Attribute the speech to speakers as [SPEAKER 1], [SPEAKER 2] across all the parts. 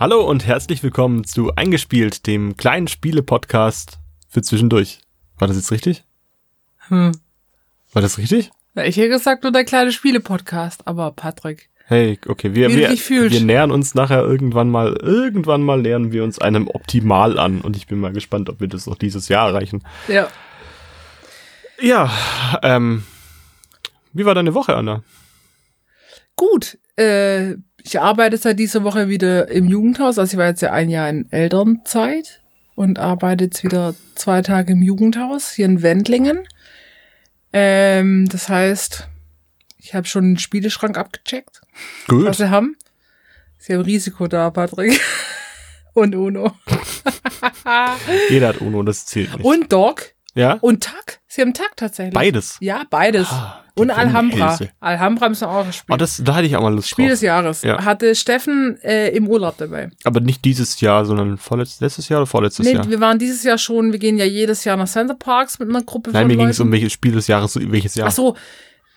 [SPEAKER 1] Hallo und herzlich willkommen zu Eingespielt, dem kleinen Spiele-Podcast für zwischendurch. War das jetzt richtig?
[SPEAKER 2] Hm.
[SPEAKER 1] War das richtig?
[SPEAKER 2] Na, Ich hätte gesagt, nur der kleine Spiele-Podcast, aber Patrick.
[SPEAKER 1] Hey, okay, wir, wir, wir nähern uns nachher irgendwann mal, irgendwann mal nähern wir uns einem Optimal an und ich bin mal gespannt, ob wir das noch dieses Jahr erreichen.
[SPEAKER 2] Ja.
[SPEAKER 1] Ja, ähm, wie war deine Woche, Anna?
[SPEAKER 2] Gut. Äh, ich arbeite seit dieser Woche wieder im Jugendhaus. Also ich war jetzt ja ein Jahr in Elternzeit und arbeite jetzt wieder zwei Tage im Jugendhaus hier in Wendlingen. Ähm, das heißt, ich habe schon den Spieleschrank abgecheckt, was
[SPEAKER 1] Gut.
[SPEAKER 2] sie haben. Sie haben Risiko da, Patrick. Und Uno.
[SPEAKER 1] Jeder hat Uno, das zählt nicht.
[SPEAKER 2] Und Dog.
[SPEAKER 1] ja?
[SPEAKER 2] Und Tag. Sie haben Tag tatsächlich.
[SPEAKER 1] Beides.
[SPEAKER 2] Ja, beides.
[SPEAKER 1] Ah,
[SPEAKER 2] und Alhambra.
[SPEAKER 1] Wunderhälse.
[SPEAKER 2] Alhambra müssen wir auch spielen.
[SPEAKER 1] Oh, das, da hatte ich auch mal Lust
[SPEAKER 2] Spiel
[SPEAKER 1] drauf.
[SPEAKER 2] des Jahres.
[SPEAKER 1] Ja.
[SPEAKER 2] Hatte Steffen äh, im Urlaub dabei.
[SPEAKER 1] Aber nicht dieses Jahr, sondern vorletztes, letztes Jahr oder vorletztes
[SPEAKER 2] Nee,
[SPEAKER 1] Jahr?
[SPEAKER 2] wir waren dieses Jahr schon, wir gehen ja jedes Jahr nach Center Parks mit einer Gruppe
[SPEAKER 1] Nein,
[SPEAKER 2] von
[SPEAKER 1] mir ging es um welches Spiel des Jahres, welches Jahr.
[SPEAKER 2] Ach so,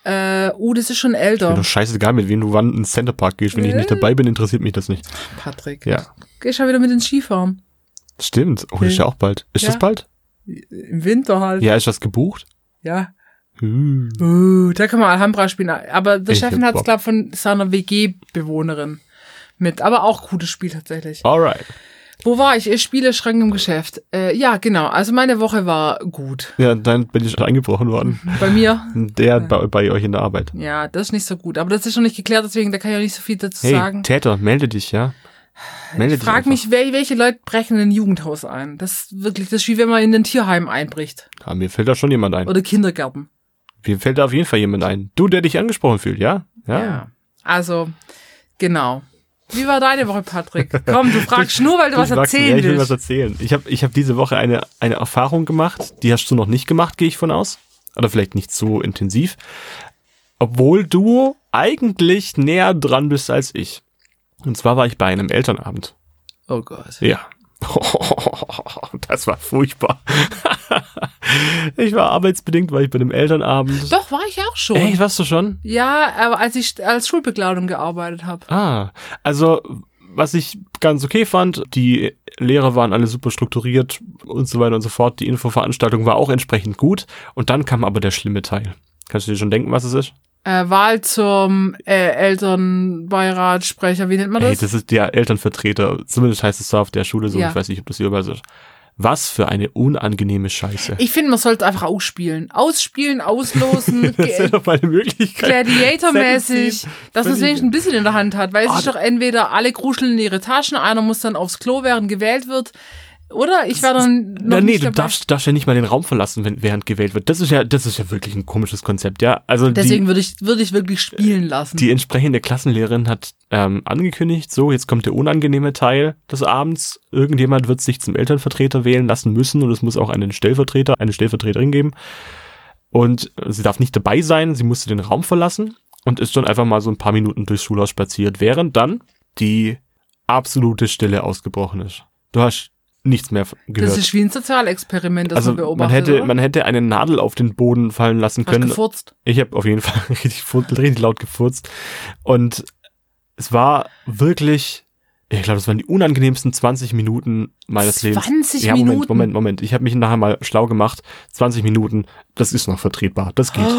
[SPEAKER 2] äh, uh, das ist schon älter.
[SPEAKER 1] doch scheißegal, mit wem du wann ins Center Park gehst. Wenn ich nicht dabei bin, interessiert mich das nicht.
[SPEAKER 2] Patrick.
[SPEAKER 1] Ja.
[SPEAKER 2] Geh schon wieder mit ins Skifahren.
[SPEAKER 1] Stimmt. Oh, das ist ja auch bald. Ist
[SPEAKER 2] Ja.
[SPEAKER 1] das bald?
[SPEAKER 2] Im Winter halt.
[SPEAKER 1] Ja, ist das gebucht?
[SPEAKER 2] Ja.
[SPEAKER 1] Hm.
[SPEAKER 2] Uh, da kann man Alhambra spielen. Aber Steffen
[SPEAKER 1] hab
[SPEAKER 2] hat es, glaube von seiner WG-Bewohnerin mit. Aber auch gutes Spiel tatsächlich.
[SPEAKER 1] Alright.
[SPEAKER 2] Wo war ich? Ich spiele Schrank im Geschäft. Äh, ja, genau. Also meine Woche war gut.
[SPEAKER 1] Ja, dann bin ich eingebrochen worden.
[SPEAKER 2] Bei mir
[SPEAKER 1] Der bei, bei euch in der Arbeit.
[SPEAKER 2] Ja, das ist nicht so gut. Aber das ist noch nicht geklärt, deswegen da kann ich auch nicht so viel dazu
[SPEAKER 1] Hey,
[SPEAKER 2] sagen.
[SPEAKER 1] Täter, melde dich, ja? Melde
[SPEAKER 2] Ich
[SPEAKER 1] dich.
[SPEAKER 2] frage mich, wel welche Leute brechen in ein Jugendhaus ein? Das ist wirklich, das ist wie wenn man in ein Tierheim einbricht.
[SPEAKER 1] Ja, mir fällt da schon jemand ein.
[SPEAKER 2] Oder Kindergärten.
[SPEAKER 1] Mir fällt da auf jeden Fall jemand ein. Du, der dich angesprochen fühlt, ja?
[SPEAKER 2] Ja. Also, genau. Wie war deine Woche, Patrick? Komm, du fragst nur, weil du was
[SPEAKER 1] Ich mag's-
[SPEAKER 2] erzählen
[SPEAKER 1] ja, ich will was erzählen. Ich habe ich hab diese Woche eine, eine Erfahrung gemacht, die hast du noch nicht gemacht, gehe ich von aus. Oder vielleicht nicht so intensiv. Obwohl du eigentlich näher dran bist als ich. Und zwar war ich bei einem Elternabend.
[SPEAKER 2] Oh Gott.
[SPEAKER 1] Ja. Das war furchtbar. Ich war arbeitsbedingt, war ich bei einem Elternabend.
[SPEAKER 2] Doch, war ich auch schon.
[SPEAKER 1] Echt, warst du schon?
[SPEAKER 2] Ja, aber als ich als Schulbegleitung gearbeitet habe.
[SPEAKER 1] Ah, also was ich ganz okay fand, die Lehrer waren alle super strukturiert und so weiter und so fort. Die Infoveranstaltung war auch entsprechend gut. Und dann kam aber der schlimme Teil. Kannst du dir schon denken, was es ist?
[SPEAKER 2] Äh, Wahl zum äh, Elternbeirat, Sprecher, wie nennt man
[SPEAKER 1] Hey,
[SPEAKER 2] das?
[SPEAKER 1] das ist der Elternvertreter. Zumindest heißt es so auf der Schule so.
[SPEAKER 2] Ja.
[SPEAKER 1] Ich weiß nicht, ob das hier überall so ist. Was für eine unangenehme Scheiße.
[SPEAKER 2] Ich finde, man sollte einfach ausspielen. Ausspielen, auslosen,
[SPEAKER 1] das wäre doch mal eine Möglichkeit.
[SPEAKER 2] Gladiator-mäßig, dass man es wenigstens ein bisschen in der Hand hat. Weil es
[SPEAKER 1] Ah,
[SPEAKER 2] ist doch entweder alle kruscheln in ihre Taschen, einer muss dann aufs Klo, während gewählt wird. Oder ich war dann noch
[SPEAKER 1] Na, nee, du darfst, darfst ja nicht mal den Raum verlassen, wenn, während gewählt wird. Das ist ja, das ist ja wirklich ein komisches Konzept, ja. Also
[SPEAKER 2] Deswegen
[SPEAKER 1] die,
[SPEAKER 2] würde ich, würde ich wirklich spielen lassen.
[SPEAKER 1] die entsprechende Klassenlehrerin hat ähm, angekündigt, so, jetzt kommt der unangenehme Teil des Abends. Irgendjemand wird sich zum Elternvertreter wählen lassen müssen und es muss auch einen Stellvertreter, eine Stellvertreterin geben. Und sie darf nicht dabei sein, sie musste den Raum verlassen und ist dann einfach mal so ein paar Minuten durchs Schulhaus spaziert, während dann die absolute Stille ausgebrochen ist. Du hast nichts mehr gehört.
[SPEAKER 2] das ist wie ein Sozialexperiment, das
[SPEAKER 1] also
[SPEAKER 2] man
[SPEAKER 1] man
[SPEAKER 2] beobachtet.
[SPEAKER 1] hätte,
[SPEAKER 2] oder?
[SPEAKER 1] man hätte eine Nadel auf den Boden fallen lassen
[SPEAKER 2] Hast
[SPEAKER 1] können.
[SPEAKER 2] gefurzt.
[SPEAKER 1] Ich habe auf jeden Fall richtig, richtig laut gefurzt. Und es war wirklich, ich glaube, das waren die unangenehmsten 20 Minuten meines Lebens.
[SPEAKER 2] 20
[SPEAKER 1] ja, Moment,
[SPEAKER 2] Minuten?
[SPEAKER 1] Moment, Moment. Ich habe mich nachher mal schlau gemacht. 20 Minuten, das ist noch vertretbar. Das geht.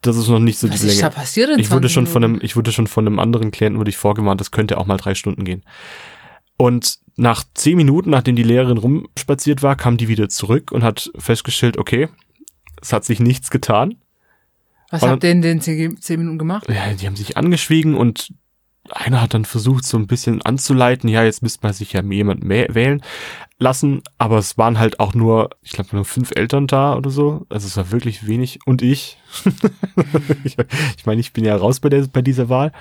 [SPEAKER 1] Das ist noch nicht so
[SPEAKER 2] Was
[SPEAKER 1] die
[SPEAKER 2] ist da
[SPEAKER 1] Länge.
[SPEAKER 2] passiert in
[SPEAKER 1] Ich wurde
[SPEAKER 2] 20
[SPEAKER 1] schon von einem, ich wurde schon von einem anderen Klienten wurde ich vorgewarnt, das könnte auch mal drei Stunden gehen. Und nach zehn Minuten, nachdem die Lehrerin rumspaziert war, kam die wieder zurück und hat festgestellt, okay, es hat sich nichts getan.
[SPEAKER 2] Was
[SPEAKER 1] und
[SPEAKER 2] habt ihr in den 10, 10 Minuten gemacht?
[SPEAKER 1] Ja, die haben sich angeschwiegen und einer hat dann versucht, so ein bisschen anzuleiten, ja, jetzt müsste man sich ja jemand mehr wählen lassen, aber es waren halt auch nur, ich glaube, nur fünf Eltern da oder so. Also es war wirklich wenig. Und ich. ich ich meine, ich bin ja raus bei, der, bei dieser Wahl.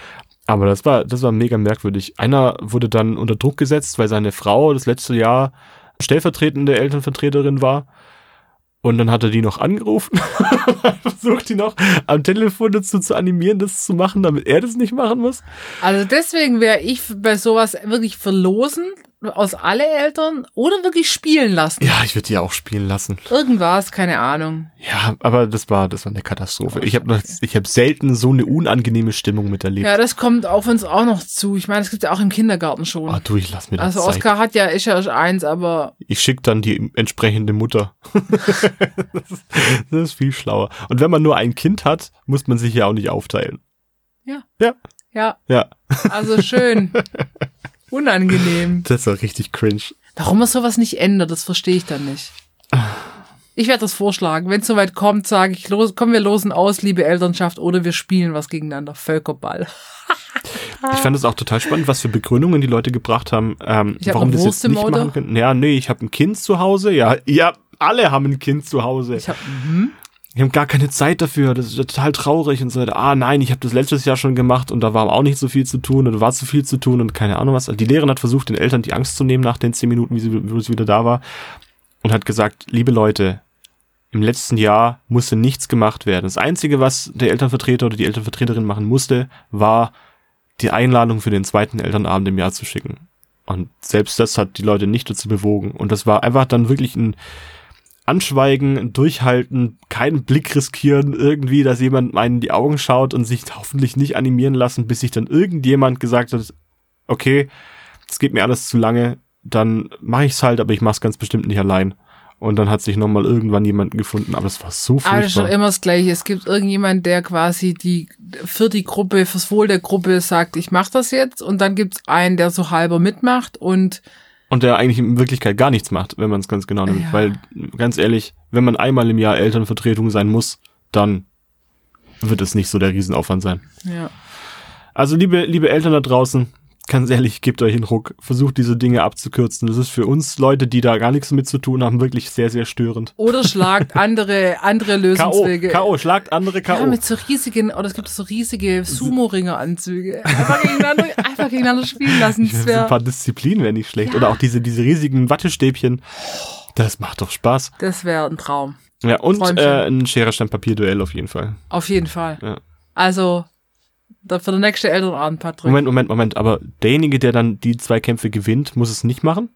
[SPEAKER 1] Aber das war, das war mega merkwürdig. Einer wurde dann unter Druck gesetzt, weil seine Frau das letzte Jahr stellvertretende Elternvertreterin war. Und dann hat er die noch angerufen, versucht die noch am Telefon dazu zu animieren, das zu machen, damit er das nicht machen muss.
[SPEAKER 2] Also deswegen wäre ich bei sowas wirklich verlosen, aus alle Eltern oder wirklich spielen lassen.
[SPEAKER 1] Ja, ich würde die auch spielen lassen.
[SPEAKER 2] Irgendwas, keine Ahnung.
[SPEAKER 1] Ja, aber das war, das war eine Katastrophe. Ich habe ich habe selten so eine unangenehme Stimmung miterlebt.
[SPEAKER 2] Ja, das kommt auf uns auch noch zu. Ich meine, das gibt ja auch im Kindergarten schon.
[SPEAKER 1] Ah, du, ich lass mir das
[SPEAKER 2] also
[SPEAKER 1] Zeit.
[SPEAKER 2] Oskar hat ja, ist ja eins, aber
[SPEAKER 1] Ich schick dann die entsprechende Mutter. das, ist, das ist viel schlauer. Und wenn man nur ein Kind hat, muss man sich ja auch nicht aufteilen.
[SPEAKER 2] Ja.
[SPEAKER 1] Ja.
[SPEAKER 2] ja,
[SPEAKER 1] Ja.
[SPEAKER 2] also schön. Unangenehm.
[SPEAKER 1] Das war richtig cringe.
[SPEAKER 2] Warum man sowas nicht ändert, das verstehe ich dann nicht. Ich werde das vorschlagen. Wenn es soweit kommt, sage ich, los, kommen wir losen aus, liebe Elternschaft, oder wir spielen was gegeneinander. Völkerball.
[SPEAKER 1] Ich fand es auch total spannend, was für Begründungen die Leute gebracht haben, ähm,
[SPEAKER 2] hab
[SPEAKER 1] warum das jetzt nicht machen können. Ja, nee, ich habe ein Kind zu Hause. Ja, ja, alle haben ein Kind zu Hause.
[SPEAKER 2] Ich habe mhm.
[SPEAKER 1] Wir haben gar keine Zeit dafür, das ist total traurig und so weiter. Ah nein, ich habe das letztes Jahr schon gemacht und da war auch nicht so viel zu tun oder war zu viel zu tun und keine Ahnung was. Also die Lehrerin hat versucht, den Eltern die Angst zu nehmen nach den zehn Minuten, wie sie, wo sie wieder da war und hat gesagt, liebe Leute, im letzten Jahr musste nichts gemacht werden. Das Einzige, was der Elternvertreter oder die Elternvertreterin machen musste, war die Einladung für den zweiten Elternabend im Jahr zu schicken. Und selbst das hat die Leute nicht dazu bewogen. Und das war einfach dann wirklich ein Anschweigen, Durchhalten, keinen Blick riskieren, irgendwie, dass jemand einen in die Augen schaut und sich hoffentlich nicht animieren lassen, bis sich dann irgendjemand gesagt hat, okay, das geht mir alles zu lange, dann mache ich's halt, aber ich mach's ganz bestimmt nicht allein. Und dann hat sich nochmal irgendwann jemanden gefunden, aber das war so
[SPEAKER 2] Aber das ist
[SPEAKER 1] furchtbar.
[SPEAKER 2] immer das Gleiche. Es gibt irgendjemand, der quasi die für die Gruppe, fürs Wohl der Gruppe sagt, ich mache das jetzt. Und dann gibt's einen, der so halber mitmacht und
[SPEAKER 1] Und der eigentlich in Wirklichkeit gar nichts macht, wenn man es ganz genau nimmt.
[SPEAKER 2] Ja.
[SPEAKER 1] Weil, ganz ehrlich, wenn man einmal im Jahr Elternvertretung sein muss, dann wird es nicht so der Riesenaufwand sein.
[SPEAKER 2] ja.
[SPEAKER 1] Also liebe, liebe Eltern da draußen, ganz ehrlich, gebt euch einen Ruck. Versucht diese Dinge abzukürzen. Das ist für uns Leute, die da gar nichts mit zu tun haben, wirklich sehr, sehr störend.
[SPEAKER 2] Oder schlagt andere, andere
[SPEAKER 1] K.O.
[SPEAKER 2] Lösungswege.
[SPEAKER 1] K.O. Schlagt andere
[SPEAKER 2] Ja,
[SPEAKER 1] K.O.
[SPEAKER 2] mit so riesigen, oder es gibt so riesige Sumo-Ringer-Anzüge. Einfach gegeneinander, einfach gegeneinander spielen lassen.
[SPEAKER 1] Ich
[SPEAKER 2] Das
[SPEAKER 1] finde, ein
[SPEAKER 2] wäre
[SPEAKER 1] paar Disziplinen wäre nicht schlecht.
[SPEAKER 2] Ja.
[SPEAKER 1] Oder auch diese, diese riesigen Wattestäbchen. Das macht doch Spaß.
[SPEAKER 2] das wär ein Traum.
[SPEAKER 1] Ja, und
[SPEAKER 2] Träumchen.
[SPEAKER 1] äh, ein Schere, Stein, Papier Duell auf jeden Fall.
[SPEAKER 2] Auf jeden Fall.
[SPEAKER 1] Ja.
[SPEAKER 2] Also, für den nächsten Elternabend, Patrick.
[SPEAKER 1] Moment, Moment, Moment. Aber derjenige, der dann die zwei Kämpfe gewinnt, muss es nicht machen?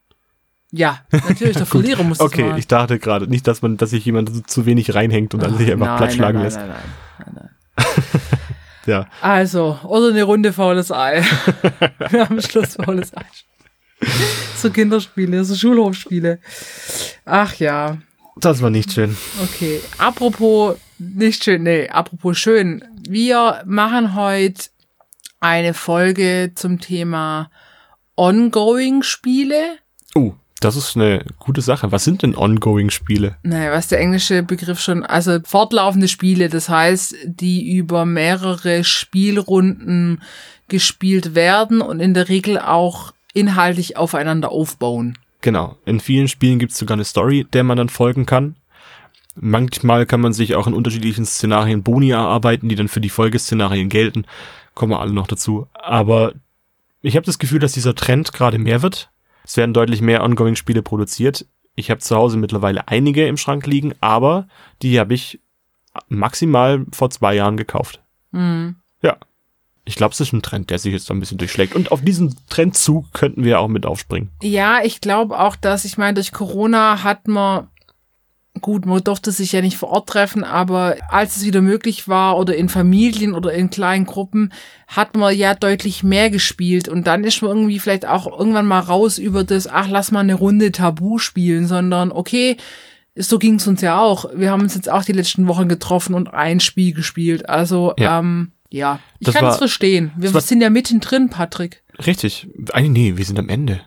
[SPEAKER 2] Ja, natürlich, der Verlierer muss
[SPEAKER 1] Okay,
[SPEAKER 2] machen.
[SPEAKER 1] ich dachte gerade nicht, dass man, dass sich jemand zu- wenig reinhängt und dann sich einfach
[SPEAKER 2] Nein,
[SPEAKER 1] platt schlagen
[SPEAKER 2] nein,
[SPEAKER 1] lässt.
[SPEAKER 2] Nein, nein, nein, nein, nein.
[SPEAKER 1] Ja.
[SPEAKER 2] Also, oder eine Runde faules Ei. Wir haben am Schluss faules Ei. So Kinderspiele, so Schulhofspiele. Ach ja,
[SPEAKER 1] Das war nicht schön.
[SPEAKER 2] okay. Apropos nicht schön, nee, apropos schön. Wir machen heute eine Folge zum Thema Ongoing-Spiele.
[SPEAKER 1] Oh, das ist eine gute Sache. Was sind denn Ongoing-Spiele?
[SPEAKER 2] Naja, was der englische Begriff schon, also fortlaufende Spiele, das heißt, die über mehrere Spielrunden gespielt werden und in der Regel auch inhaltlich aufeinander aufbauen.
[SPEAKER 1] Genau. In vielen Spielen gibt es sogar eine Story, der man dann folgen kann. Manchmal kann man sich auch in unterschiedlichen Szenarien Boni erarbeiten, die dann für die Folgeszenarien gelten. Kommen wir alle noch dazu. Aber ich habe das Gefühl, dass dieser Trend gerade mehr wird. Es werden deutlich mehr Ongoing-Spiele produziert. Ich habe zu Hause mittlerweile einige im Schrank liegen, aber die habe ich maximal vor zwei Jahren gekauft.
[SPEAKER 2] Hm.
[SPEAKER 1] Ja. Ich glaube, es ist ein Trend, der sich jetzt ein bisschen durchschlägt. Und auf diesen Trendzug könnten wir auch mit aufspringen.
[SPEAKER 2] Ja, ich glaube auch, dass, ich meine, durch Corona hat man, gut, man durfte sich ja nicht vor Ort treffen, aber als es wieder möglich war oder in Familien oder in kleinen Gruppen, hat man ja deutlich mehr gespielt und dann ist man irgendwie vielleicht auch irgendwann mal raus über das, ach, lass mal eine Runde Tabu spielen, sondern okay, so ging es uns ja auch. Wir haben uns jetzt auch die letzten Wochen getroffen und ein Spiel gespielt. Also,
[SPEAKER 1] Ja.
[SPEAKER 2] ähm, ja, ich
[SPEAKER 1] Das
[SPEAKER 2] kann es verstehen. Wir sind ja mittendrin, Patrick.
[SPEAKER 1] Richtig. Eigentlich, nee, wir sind am Ende.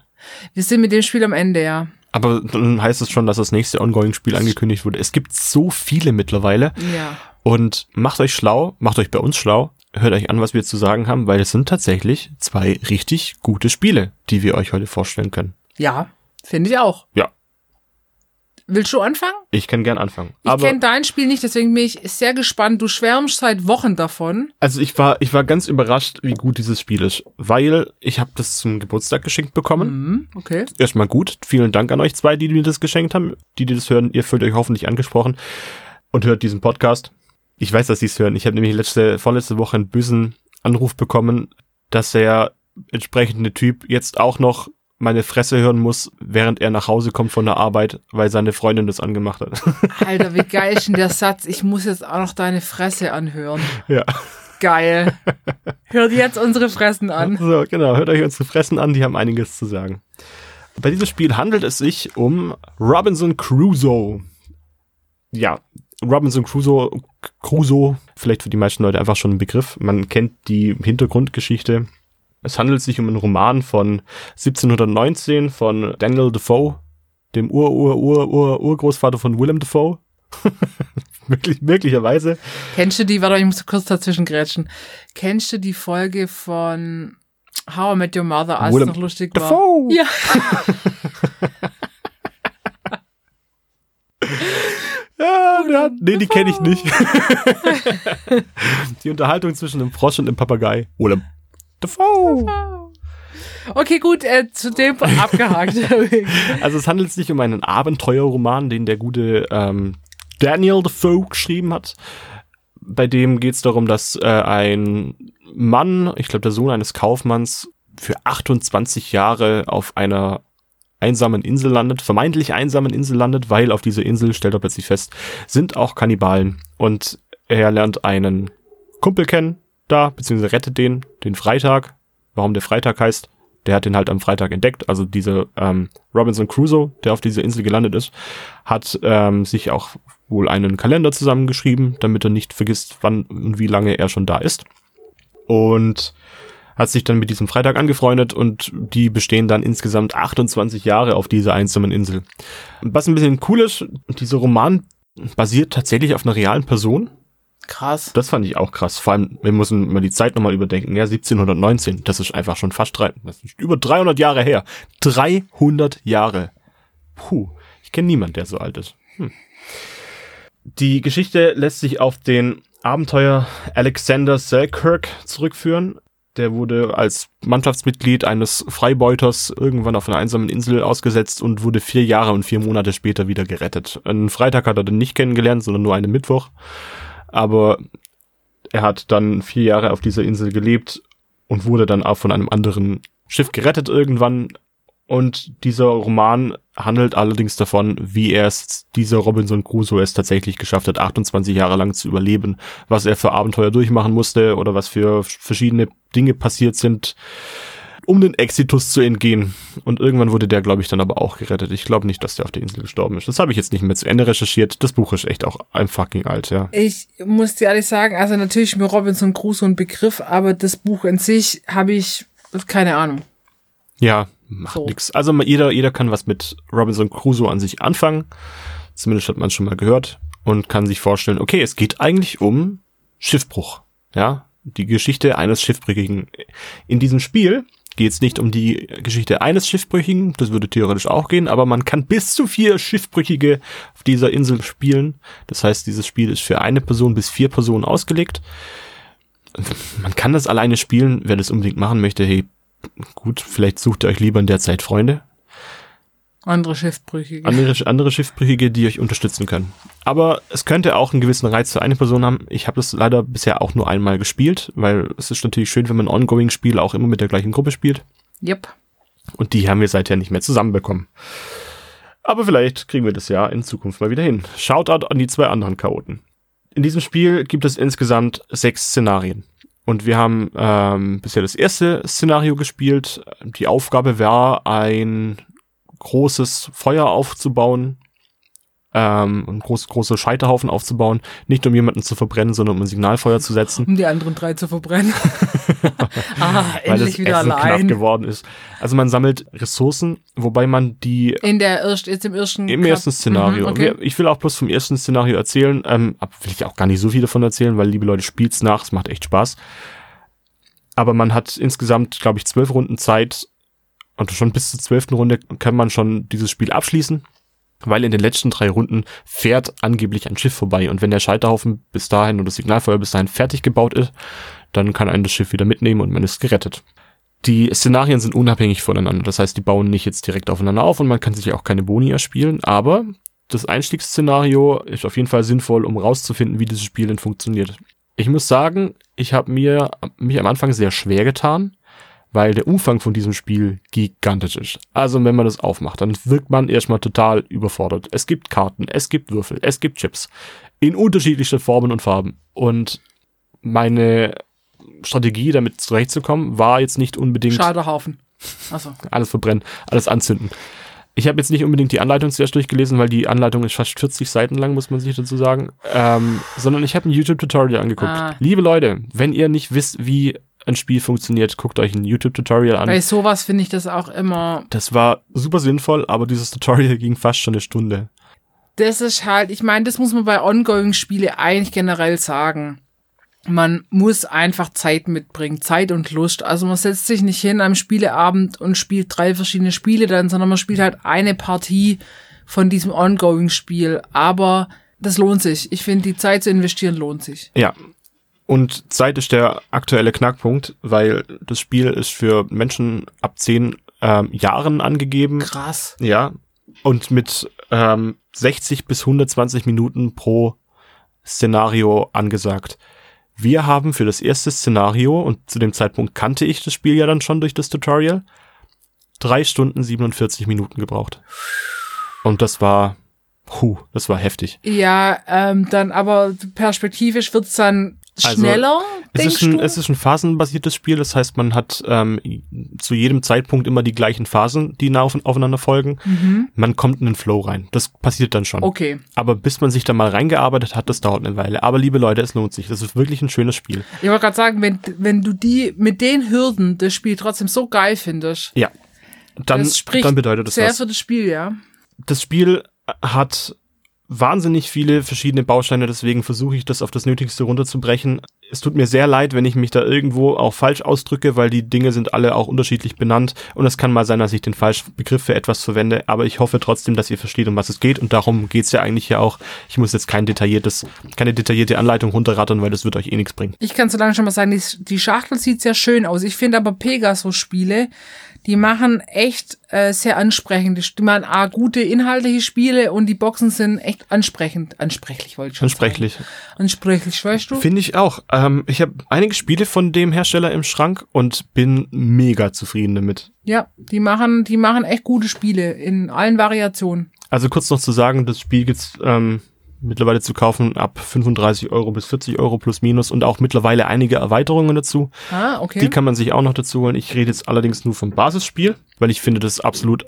[SPEAKER 2] Wir sind mit dem Spiel am Ende, ja.
[SPEAKER 1] Aber dann heißt es schon, dass das nächste Ongoing-Spiel angekündigt wurde. Es gibt so viele mittlerweile.
[SPEAKER 2] Ja.
[SPEAKER 1] Und macht euch schlau, macht euch bei uns schlau, hört euch an, was wir zu sagen haben, weil es sind tatsächlich zwei richtig gute Spiele, die wir euch heute vorstellen können.
[SPEAKER 2] Ja, finde ich auch.
[SPEAKER 1] Ja.
[SPEAKER 2] Willst du anfangen?
[SPEAKER 1] Ich kann gern anfangen.
[SPEAKER 2] Ich kenne dein Spiel nicht, deswegen bin ich sehr gespannt. Du schwärmst seit Wochen davon.
[SPEAKER 1] also ich war, ich war ganz überrascht, wie gut dieses Spiel ist, weil ich habe das zum Geburtstag geschenkt bekommen.
[SPEAKER 2] Mhm, okay.
[SPEAKER 1] Erstmal gut. Vielen Dank an euch zwei, die mir das geschenkt haben. Die, die das hören, ihr fühlt euch hoffentlich angesprochen und hört diesen Podcast. Ich weiß, dass sie es hören. Ich habe nämlich letzte, vorletzte Woche einen bösen Anruf bekommen, dass der entsprechende Typ jetzt auch noch meine Fresse hören muss, während er nach Hause kommt von der Arbeit, weil seine Freundin das angemacht hat.
[SPEAKER 2] Alter, wie geil ist denn der Satz? Ich muss jetzt auch noch deine Fresse anhören.
[SPEAKER 1] Ja.
[SPEAKER 2] Geil. Hört jetzt unsere Fressen an.
[SPEAKER 1] So, genau, hört euch unsere Fressen an, die haben einiges zu sagen. Bei diesem Spiel handelt es sich um Robinson Crusoe. Ja, Robinson Crusoe, Crusoe, vielleicht für die meisten Leute einfach schon ein Begriff. Man kennt die Hintergrundgeschichte. Es handelt sich um einen Roman von 1719 von Daniel Defoe, dem Ur-Ur-Ur-Ur-Urgroßvater von Willem Defoe. Möglich, möglicherweise.
[SPEAKER 2] Kennst du die, warte, ich muss kurz dazwischen grätschen. Kennst du die Folge von How I Met Your Mother, als
[SPEAKER 1] Willem
[SPEAKER 2] es noch lustig
[SPEAKER 1] Dafoe.
[SPEAKER 2] war? Ja.
[SPEAKER 1] Ja, ja, nee, die kenne ich nicht. die Unterhaltung zwischen dem Frosch und dem Papagei. Willem Dafoe.
[SPEAKER 2] Okay, gut, äh, zu dem abgehakt.
[SPEAKER 1] Also es handelt sich um einen Abenteuerroman, den der gute ähm, Daniel Defoe geschrieben hat. Bei dem geht es darum, dass äh, ein Mann, ich glaube der Sohn eines Kaufmanns, für 28 Jahre auf einer einsamen Insel landet, vermeintlich einsamen Insel landet, weil auf dieser Insel, stellt er plötzlich fest, sind auch Kannibalen. Und er lernt einen Kumpel kennen da, beziehungsweise rettet den, den Freitag. Warum der Freitag heißt, der hat den halt am Freitag entdeckt. Also dieser ähm, Robinson Crusoe, der auf dieser Insel gelandet ist, hat ähm, sich auch wohl einen Kalender zusammengeschrieben, damit er nicht vergisst, wann und wie lange er schon da ist. Und hat sich dann mit diesem Freitag angefreundet und die bestehen dann insgesamt 28 Jahre auf dieser einsamen Insel. Was ein bisschen cool ist, dieser Roman basiert tatsächlich auf einer realen Person.
[SPEAKER 2] Krass.
[SPEAKER 1] Das fand ich auch krass. Vor allem, wir müssen mal die Zeit nochmal überdenken. Ja, 1719, das ist einfach schon fast drei, das ist über 300 Jahre her. 300 Jahre. Puh, ich kenne niemanden, der so alt ist. Hm. Die Geschichte lässt sich auf den Abenteuer Alexander Selkirk zurückführen. Der wurde als Mannschaftsmitglied eines Freibeuters irgendwann auf einer einsamen Insel ausgesetzt und wurde vier Jahre und vier Monate später wieder gerettet. Einen Freitag hat er dann nicht kennengelernt, sondern nur einen Mittwoch. Aber er hat dann vier Jahre auf dieser Insel gelebt und wurde dann auch von einem anderen Schiff gerettet irgendwann. Und dieser Roman handelt allerdings davon, wie er es, dieser Robinson Crusoe es tatsächlich geschafft hat, 28 Jahre lang zu überleben, was er für Abenteuer durchmachen musste oder was für verschiedene Dinge passiert sind, um den Exitus zu entgehen. Und irgendwann wurde der, glaube ich, dann aber auch gerettet. Ich glaube nicht, dass der auf der Insel gestorben ist. Das habe ich jetzt nicht mehr zu Ende recherchiert. Das Buch ist echt auch ein fucking alt, ja.
[SPEAKER 2] Ich muss dir ehrlich sagen, also natürlich ist mir Robinson Crusoe ein Begriff, aber das Buch in sich habe ich keine Ahnung.
[SPEAKER 1] Ja, macht
[SPEAKER 2] So.
[SPEAKER 1] nix. Also jeder, jeder kann was mit Robinson Crusoe an sich anfangen. Zumindest hat man schon mal gehört und kann sich vorstellen, okay, es geht eigentlich um Schiffbruch. Ja, die Geschichte eines Schiffbrüchigen. In diesem Spiel geht es nicht um die Geschichte eines Schiffbrüchigen, das würde theoretisch auch gehen, aber man kann bis zu vier Schiffbrüchige auf dieser Insel spielen. Das heißt, dieses Spiel ist für eine Person bis vier Personen ausgelegt. Man kann das alleine spielen, wer das unbedingt machen möchte, hey, gut, vielleicht sucht ihr euch lieber in der Zeit Freunde,
[SPEAKER 2] Andere Schiffbrüchige.
[SPEAKER 1] andere, andere Schiffbrüchige, die euch unterstützen können. Aber es könnte auch einen gewissen Reiz für eine Person haben. Ich habe das leider bisher auch nur einmal gespielt, weil es ist natürlich schön, wenn man ein Ongoing-Spiel auch immer mit der gleichen Gruppe spielt.
[SPEAKER 2] Yep.
[SPEAKER 1] Und die haben wir seither nicht mehr zusammenbekommen. Aber vielleicht kriegen wir das ja in Zukunft mal wieder hin. Shoutout an die zwei anderen Chaoten. In diesem Spiel gibt es insgesamt sechs Szenarien. Und wir haben ähm, bisher das erste Szenario gespielt. Die Aufgabe war, ein großes Feuer aufzubauen, ähm, ein groß, großer Scheiterhaufen aufzubauen, nicht um jemanden zu verbrennen, sondern um ein Signalfeuer zu setzen,
[SPEAKER 2] Um die anderen drei zu verbrennen. ah,
[SPEAKER 1] weil
[SPEAKER 2] endlich wieder
[SPEAKER 1] Essen knapp
[SPEAKER 2] allein.
[SPEAKER 1] geworden ist. Also man sammelt Ressourcen, wobei man die
[SPEAKER 2] In der erst, jetzt im ersten
[SPEAKER 1] Im
[SPEAKER 2] Kap-
[SPEAKER 1] ersten Szenario.
[SPEAKER 2] Mhm, okay.
[SPEAKER 1] Ich will auch bloß vom ersten Szenario erzählen, ähm, aber will ich auch gar nicht so viel davon erzählen, weil liebe Leute, spielt's nach, es macht echt Spaß. Aber man hat insgesamt, glaube ich, zwölf Runden Zeit und schon bis zur zwölften Runde kann man schon dieses Spiel abschließen, weil in den letzten drei Runden fährt angeblich ein Schiff vorbei und wenn der Scheiterhaufen bis dahin oder das Signalfeuer bis dahin fertig gebaut ist, dann kann ein das Schiff wieder mitnehmen und man ist gerettet. Die Szenarien sind unabhängig voneinander, das heißt, die bauen nicht jetzt direkt aufeinander auf und man kann sich auch keine Boni erspielen, aber das Einstiegsszenario ist auf jeden Fall sinnvoll, um rauszufinden, wie dieses Spiel denn funktioniert. Ich muss sagen, ich habe mir mich am Anfang sehr schwer getan, weil der Umfang von diesem Spiel gigantisch ist. Also wenn man das aufmacht, dann wirkt man erstmal total überfordert. Es gibt Karten, es gibt Würfel, es gibt Chips in unterschiedlichen Formen und Farben. Und meine Strategie, damit zurechtzukommen, war jetzt nicht unbedingt
[SPEAKER 2] Scheiterhaufen. Achso.
[SPEAKER 1] alles verbrennen, alles anzünden. Ich habe jetzt nicht unbedingt die Anleitung zuerst durchgelesen, weil die Anleitung ist fast 40 Seiten lang, muss man sich dazu sagen. Ähm, sondern ich habe ein YouTube-Tutorial angeguckt.
[SPEAKER 2] Ah.
[SPEAKER 1] Liebe Leute, wenn ihr nicht wisst, wie ein Spiel funktioniert, guckt euch ein YouTube-Tutorial an.
[SPEAKER 2] Bei sowas finde ich das auch immer.
[SPEAKER 1] Das war super sinnvoll, aber dieses Tutorial ging fast schon eine Stunde.
[SPEAKER 2] Das ist halt, ich meine, das muss man bei Ongoing-Spiele eigentlich generell sagen. Man muss einfach Zeit mitbringen, Zeit und Lust. Also man setzt sich nicht hin am Spieleabend und spielt drei verschiedene Spiele dann, sondern man spielt halt eine Partie von diesem Ongoing-Spiel. Aber das lohnt sich. Ich finde, die Zeit zu investieren lohnt sich.
[SPEAKER 1] Ja. Und Zeit ist der aktuelle Knackpunkt, weil das Spiel ist für Menschen ab 10 ähm, Jahren angegeben.
[SPEAKER 2] Krass.
[SPEAKER 1] Ja. Und mit ähm, 60 bis 120 Minuten pro Szenario angesagt. Wir haben für das erste Szenario, und zu dem Zeitpunkt kannte ich das Spiel ja dann schon durch das Tutorial, drei Stunden 47 Minuten gebraucht. Und das war, puh, das war heftig.
[SPEAKER 2] Ja, ähm, dann aber perspektivisch wird's dann
[SPEAKER 1] Also,
[SPEAKER 2] schneller,
[SPEAKER 1] Es ist, ein, es ist ein phasenbasiertes Spiel, das heißt, man hat ähm, zu jedem Zeitpunkt immer die gleichen Phasen, die nah auf, aufeinander folgen. Man kommt in den Flow rein. Das passiert dann schon.
[SPEAKER 2] Mhm. okay.
[SPEAKER 1] Aber bis man sich da mal reingearbeitet hat, das dauert eine Weile. Aber liebe Leute, es lohnt sich. Das ist wirklich ein schönes Spiel.
[SPEAKER 2] Ich wollte gerade sagen, wenn, wenn du die mit den Hürden das Spiel trotzdem so geil findest,
[SPEAKER 1] Ja. Dann,
[SPEAKER 2] das spricht
[SPEAKER 1] dann bedeutet das
[SPEAKER 2] sehr
[SPEAKER 1] was.
[SPEAKER 2] für das Spiel, ja.
[SPEAKER 1] Das Spiel hat wahnsinnig viele verschiedene Bausteine, deswegen versuche ich das auf das Nötigste runterzubrechen. Es tut mir sehr leid, wenn ich mich da irgendwo auch falsch ausdrücke, weil die Dinge sind alle auch unterschiedlich benannt und es kann mal sein, dass ich den falschen Begriff für etwas verwende, aber ich hoffe trotzdem, dass ihr versteht, um was es geht und darum geht's ja eigentlich ja auch. Ich muss jetzt kein detailliertes, keine detaillierte Anleitung runterrattern, weil das wird euch eh nichts bringen.
[SPEAKER 2] Ich kann so lange schon mal sagen, die, die Schachtel sieht sehr schön aus. Ich finde aber Pegasus-Spiele, die machen echt äh, sehr ansprechend. Die machen A, gute inhaltliche Spiele und die Boxen sind echt ansprechend. Ansprechlich wollte ich schon
[SPEAKER 1] Ansprechlich.
[SPEAKER 2] sagen. Ansprechlich, weißt du?
[SPEAKER 1] Finde ich auch. Ähm, ich habe einige Spiele von dem Hersteller im Schrank und bin mega zufrieden damit.
[SPEAKER 2] Ja, die machen, die machen echt gute Spiele in allen Variationen.
[SPEAKER 1] Also kurz noch zu sagen, das Spiel gibt's ähm, mittlerweile zu kaufen ab 35 Euro bis 40 Euro plus minus und auch mittlerweile einige Erweiterungen dazu.
[SPEAKER 2] Ah, okay.
[SPEAKER 1] Die kann man sich auch noch dazu holen. Ich rede jetzt allerdings nur vom Basisspiel, weil ich finde das absolut.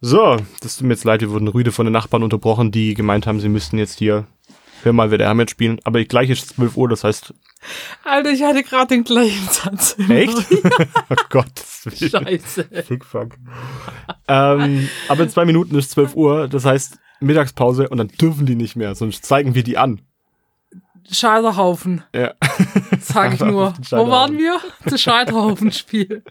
[SPEAKER 1] So, das tut mir jetzt leid, wir wurden rüde von den Nachbarn unterbrochen, die gemeint haben, sie müssten jetzt hier, hör mal, wer der Hammer spielen. Aber gleich ist 12 Uhr, das heißt,
[SPEAKER 2] Alter, ich hatte gerade den gleichen Satz.
[SPEAKER 1] echt? oh Gott.
[SPEAKER 2] Scheiße.
[SPEAKER 1] Fick, fuck. ähm, aber in zwei Minuten ist 12 Uhr, das heißt Mittagspause und dann dürfen die nicht mehr, sonst zeigen wir die an.
[SPEAKER 2] Scheiterhaufen,
[SPEAKER 1] Ja.
[SPEAKER 2] sag ich nur. Wo waren wir? Das Scheiterhaufen-Spiel.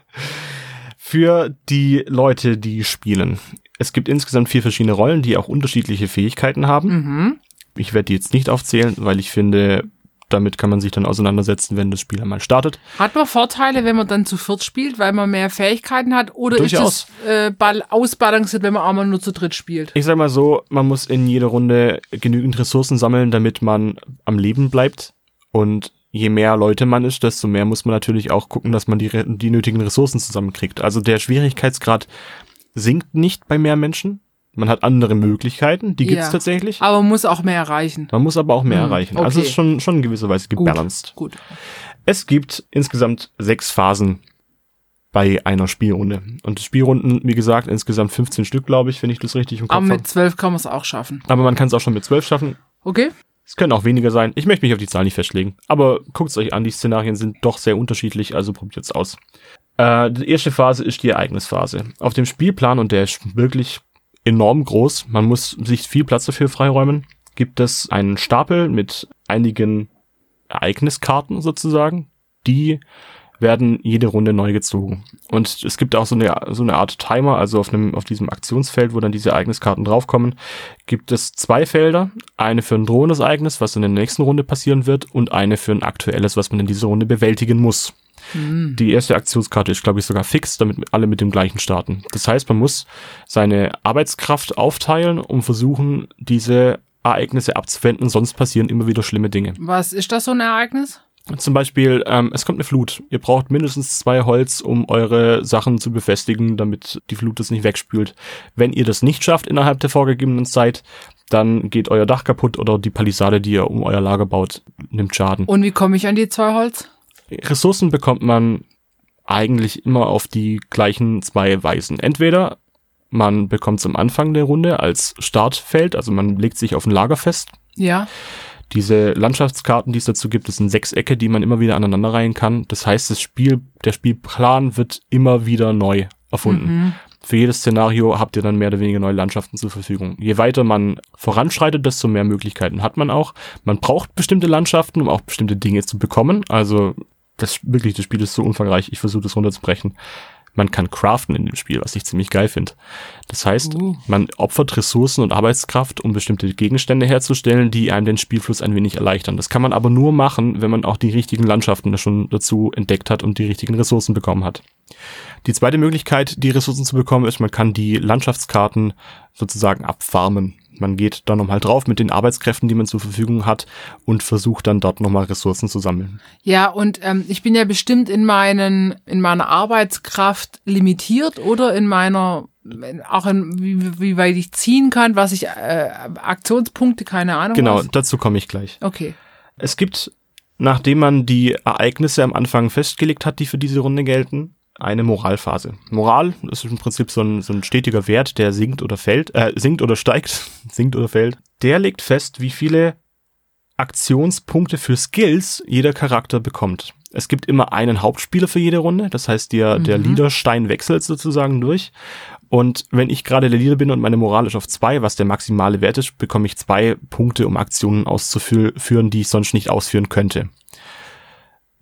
[SPEAKER 1] Für die Leute, die spielen. Es gibt insgesamt vier verschiedene Rollen, die auch unterschiedliche Fähigkeiten haben.
[SPEAKER 2] Mhm.
[SPEAKER 1] Ich werde die jetzt nicht aufzählen, weil ich finde, damit kann man sich dann auseinandersetzen, wenn das Spiel einmal startet.
[SPEAKER 2] Hat man Vorteile, wenn man dann zu viert spielt, weil man mehr Fähigkeiten hat? Oder
[SPEAKER 1] Durchaus.
[SPEAKER 2] ist es äh, ball- ausbalanciert, wenn man einmal nur zu dritt spielt?
[SPEAKER 1] Ich sag mal so, man muss in jeder Runde genügend Ressourcen sammeln, damit man am Leben bleibt. Und je mehr Leute man ist, desto mehr muss man natürlich auch gucken, dass man die, die nötigen Ressourcen zusammenkriegt. Also der Schwierigkeitsgrad sinkt nicht bei mehr Menschen. Man hat andere Möglichkeiten, die gibt's
[SPEAKER 2] Ja.
[SPEAKER 1] tatsächlich.
[SPEAKER 2] Aber man muss auch mehr erreichen.
[SPEAKER 1] Man muss aber auch mehr
[SPEAKER 2] Hm,
[SPEAKER 1] erreichen. Also es
[SPEAKER 2] okay.
[SPEAKER 1] ist schon, schon in gewisser Weise
[SPEAKER 2] Gut.
[SPEAKER 1] gebalanced.
[SPEAKER 2] Gut.
[SPEAKER 1] Es gibt insgesamt sechs Phasen bei einer Spielrunde. Und Spielrunden, wie gesagt, insgesamt 15 Stück, glaube ich, wenn ich das richtig im Kopf
[SPEAKER 2] Aber
[SPEAKER 1] habe.
[SPEAKER 2] mit zwölf kann man es auch schaffen.
[SPEAKER 1] Aber man kann es auch schon mit zwölf schaffen.
[SPEAKER 2] Okay?
[SPEAKER 1] Es können auch weniger sein. Ich möchte mich auf die Zahl nicht festlegen. Aber guckt's euch an, die Szenarien sind doch sehr unterschiedlich, also probiert's aus. Äh, die erste Phase ist die Ereignisphase. Auf dem Spielplan, und der ist wirklich enorm groß, man muss sich viel Platz dafür freiräumen, gibt es einen Stapel mit einigen Ereigniskarten sozusagen, die werden jede Runde neu gezogen. Und es gibt auch so eine, so eine Art Timer, also auf, einem, auf diesem Aktionsfeld, wo dann diese Ereigniskarten draufkommen, gibt es zwei Felder. Eine für ein drohendes Ereignis, was in der nächsten Runde passieren wird, und eine für ein aktuelles, was man in dieser Runde bewältigen muss.
[SPEAKER 2] Hm.
[SPEAKER 1] Die erste Aktionskarte ist, glaube ich, sogar fix, damit alle mit dem gleichen starten. Das heißt, man muss seine Arbeitskraft aufteilen, um versuchen, diese Ereignisse abzuwenden, sonst passieren immer wieder schlimme Dinge.
[SPEAKER 2] Was ist das so ein Ereignis?
[SPEAKER 1] Zum Beispiel, ähm, es kommt eine Flut. Ihr braucht mindestens zwei Holz, um eure Sachen zu befestigen, damit die Flut das nicht wegspült. Wenn ihr das nicht schafft innerhalb der vorgegebenen Zeit, dann geht euer Dach kaputt oder die Palisade, die ihr um euer Lager baut, nimmt Schaden.
[SPEAKER 2] Und wie komme ich an die zwei Holz?
[SPEAKER 1] Ressourcen bekommt man eigentlich immer auf die gleichen zwei Weisen. Entweder man bekommt es am Anfang der Runde als Startfeld, also man legt sich auf ein Lager fest.
[SPEAKER 2] Ja.
[SPEAKER 1] Diese Landschaftskarten, die es dazu gibt, das sind Sechsecke, die man immer wieder aneinanderreihen kann. Das heißt, das Spiel, der Spielplan wird immer wieder neu erfunden.
[SPEAKER 2] Mhm.
[SPEAKER 1] Für jedes Szenario habt ihr dann mehr oder weniger neue Landschaften zur Verfügung. Je weiter man voranschreitet, desto mehr Möglichkeiten hat man auch. Man braucht bestimmte Landschaften, um auch bestimmte Dinge zu bekommen. Also das wirklich, das Spiel ist so umfangreich. Ich versuche das runterzubrechen. Man kann craften in dem Spiel, was ich ziemlich geil finde. Das heißt,
[SPEAKER 2] Uh.
[SPEAKER 1] man opfert Ressourcen und Arbeitskraft, um bestimmte Gegenstände herzustellen, die einem den Spielfluss ein wenig erleichtern. Das kann man aber nur machen, wenn man auch die richtigen Landschaften schon dazu entdeckt hat und die richtigen Ressourcen bekommen hat. Die zweite Möglichkeit, die Ressourcen zu bekommen, ist, man kann die Landschaftskarten sozusagen abfarmen. Man geht da nochmal drauf mit den Arbeitskräften, die man zur Verfügung hat und versucht dann dort nochmal Ressourcen zu sammeln.
[SPEAKER 2] Ja, und ähm, ich bin ja bestimmt in meinen, in meiner Arbeitskraft limitiert oder in meiner, in- auch in, wie, wie weit ich ziehen kann, was ich, äh, Aktionspunkte, keine Ahnung.
[SPEAKER 1] Genau,
[SPEAKER 2] Was.
[SPEAKER 1] dazu komme ich gleich.
[SPEAKER 2] Okay.
[SPEAKER 1] Es gibt, nachdem man die Ereignisse am Anfang festgelegt hat, die für diese Runde gelten, eine Moralphase. Moral ist im Prinzip so ein, so ein stetiger Wert, der sinkt oder fällt, äh, sinkt oder steigt, sinkt oder fällt. Der legt fest, wie viele Aktionspunkte für Skills jeder Charakter bekommt. Es gibt immer einen Hauptspieler für jede Runde, das heißt, der, der
[SPEAKER 2] Mhm.
[SPEAKER 1] Leaderstein wechselt sozusagen durch. Und wenn ich gerade der Leader bin und meine Moral ist auf zwei, was der maximale Wert ist, bekomme ich zwei Punkte, um Aktionen auszuführen, die ich sonst nicht ausführen könnte.